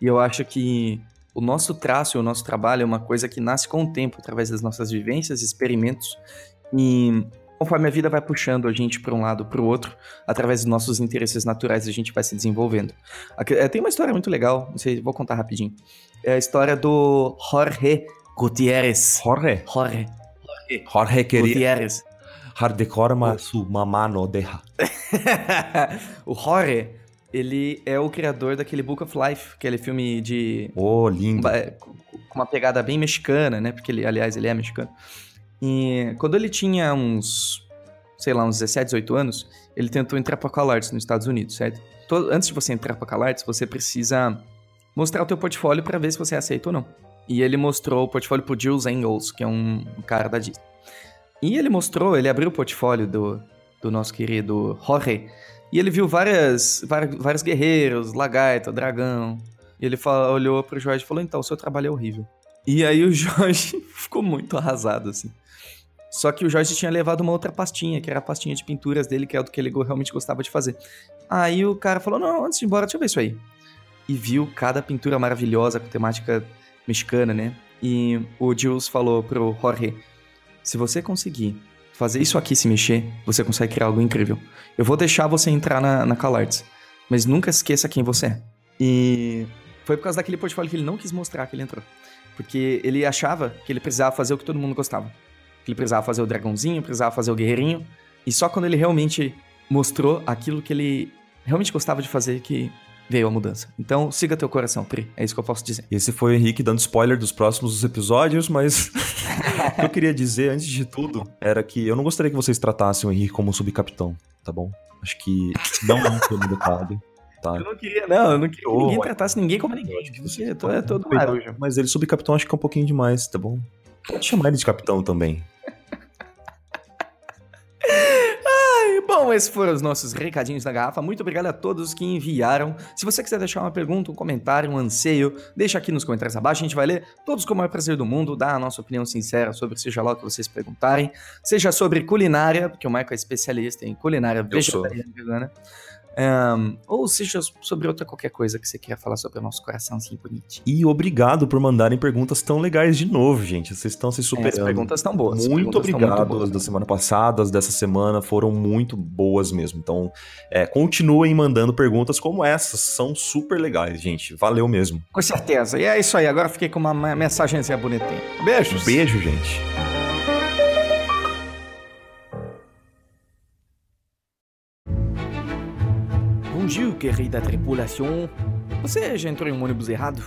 Speaker 2: E eu acho que o nosso traço, o nosso trabalho é uma coisa que nasce com o tempo, através das nossas vivências, experimentos e conforme a vida vai puxando a gente para um lado para o outro, através dos nossos interesses naturais, a gente vai se desenvolvendo. É, tem uma história muito legal, não sei, vou contar rapidinho. É a história do Jorge Gutierrez.
Speaker 3: Jorge?
Speaker 2: Jorge.
Speaker 3: Jorge, Jorge queria... Gutierrez. Hardekorma su mamano deja.
Speaker 2: o Jorge, ele é o criador daquele Book of Life, aquele filme de...
Speaker 3: Oh, lindo.
Speaker 2: Com uma pegada bem mexicana, né? Porque ele, aliás, ele é mexicano. E quando ele tinha uns, sei lá, uns 17, 18 anos, ele tentou entrar para CalArts nos Estados Unidos, certo? Todo, antes de você entrar para CalArts, você precisa mostrar o teu portfólio para ver se você aceita ou não. E ele mostrou o portfólio pro Jules Engels, que é um, cara da Disney. E ele mostrou, ele abriu o portfólio do, do nosso querido Jorge, e ele viu várias, várias, vários guerreiros, lagarto, dragão. E ele falou, olhou pro Jorge e falou: Então, o seu trabalho é horrível. E aí o Jorge ficou muito arrasado, assim. Só que o Jorge tinha levado uma outra pastinha, que era a pastinha de pinturas dele, que é o que ele realmente gostava de fazer. Aí o cara falou: Não, antes de ir embora, deixa eu ver isso aí. E viu cada pintura maravilhosa com temática mexicana, né? E o Jules falou pro Jorge: Se você conseguir fazer isso aqui se mexer, você consegue criar algo incrível. Eu vou deixar você entrar na, na CalArts, mas nunca esqueça quem você é. E foi por causa daquele portfólio que ele não quis mostrar que ele entrou. Porque ele achava que ele precisava fazer o que todo mundo gostava que ele precisava fazer o dragãozinho, precisava fazer o guerreirinho. E só quando ele realmente mostrou aquilo que ele realmente gostava de fazer que veio a mudança. Então, siga teu coração, Pri. É isso que eu posso dizer.
Speaker 3: Esse foi o Henrique dando spoiler dos próximos episódios, mas o que eu queria dizer, antes de tudo, era que eu não gostaria que vocês tratassem o Henrique como subcapitão, tá bom? Acho que não é um termo educado. Tá?
Speaker 2: Eu não queria, não, eu não queria que
Speaker 3: Ô,
Speaker 2: ninguém
Speaker 3: ué.
Speaker 2: tratasse ninguém como ninguém.
Speaker 3: acho que
Speaker 2: Você é todo, marujo.
Speaker 3: Mas ele subcapitão acho que é um pouquinho demais, tá bom? Pode chamar ele de capitão também.
Speaker 2: Bom, esses foram os nossos recadinhos da garrafa. Muito obrigado a todos que enviaram. Se você quiser deixar uma pergunta, um comentário, um anseio, deixa aqui nos comentários abaixo. A gente vai ler todos com o maior prazer do mundo, dar a nossa opinião sincera sobre seja lá o que vocês perguntarem. Seja sobre culinária, porque o Michael é especialista em culinária
Speaker 3: Eu sou.
Speaker 2: vegetariana Ahn, ou seja sobre outra qualquer coisa que você queira falar sobre o nosso coraçãozinho bonitinho.
Speaker 3: E obrigado por mandarem perguntas tão legais de novo, gente. Vocês estão se
Speaker 2: É, as
Speaker 3: superando.
Speaker 2: perguntas estão boas. as
Speaker 3: Muito
Speaker 2: perguntas tão
Speaker 3: obrigado.
Speaker 2: boas.
Speaker 3: as da semana passada, as dessa semana foram muito boas mesmo. Então, é, continuem mandando perguntas como essas. São super legais, gente. Valeu mesmo.
Speaker 2: Com certeza. E é isso aí. Agora fiquei com uma ma- mensagenzinha bonitinha. Beijos.
Speaker 3: Beijo, gente.
Speaker 2: Bonjour, querida tripulação. Você já entrou em um ônibus errado?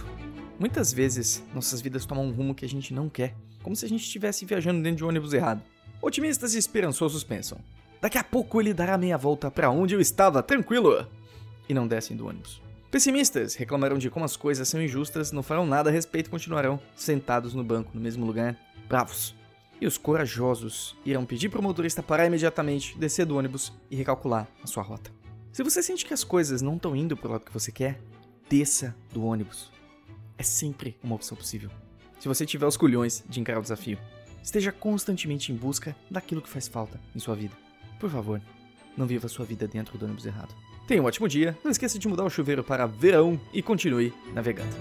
Speaker 2: Muitas vezes, nossas vidas tomam um rumo que a gente não quer, como se a gente estivesse viajando dentro de um ônibus errado. Otimistas e esperançosos pensam: daqui a pouco ele dará meia volta para onde eu estava, tranquilo! E não descem do ônibus. Pessimistas reclamarão de como as coisas são injustas, não farão nada a respeito e continuarão sentados no banco, no mesmo lugar, bravos. E os corajosos irão pedir para o motorista parar imediatamente, descer do ônibus e recalcular a sua rota. Se você sente que as coisas não estão indo pro lado que você quer, desça do ônibus. É sempre uma opção possível. Se você tiver os culhões de encarar o desafio, esteja constantemente em busca daquilo que faz falta em sua vida. Por favor, não viva sua vida dentro do ônibus errado. Tenha um ótimo dia, não esqueça de mudar o chuveiro para verão e continue navegando.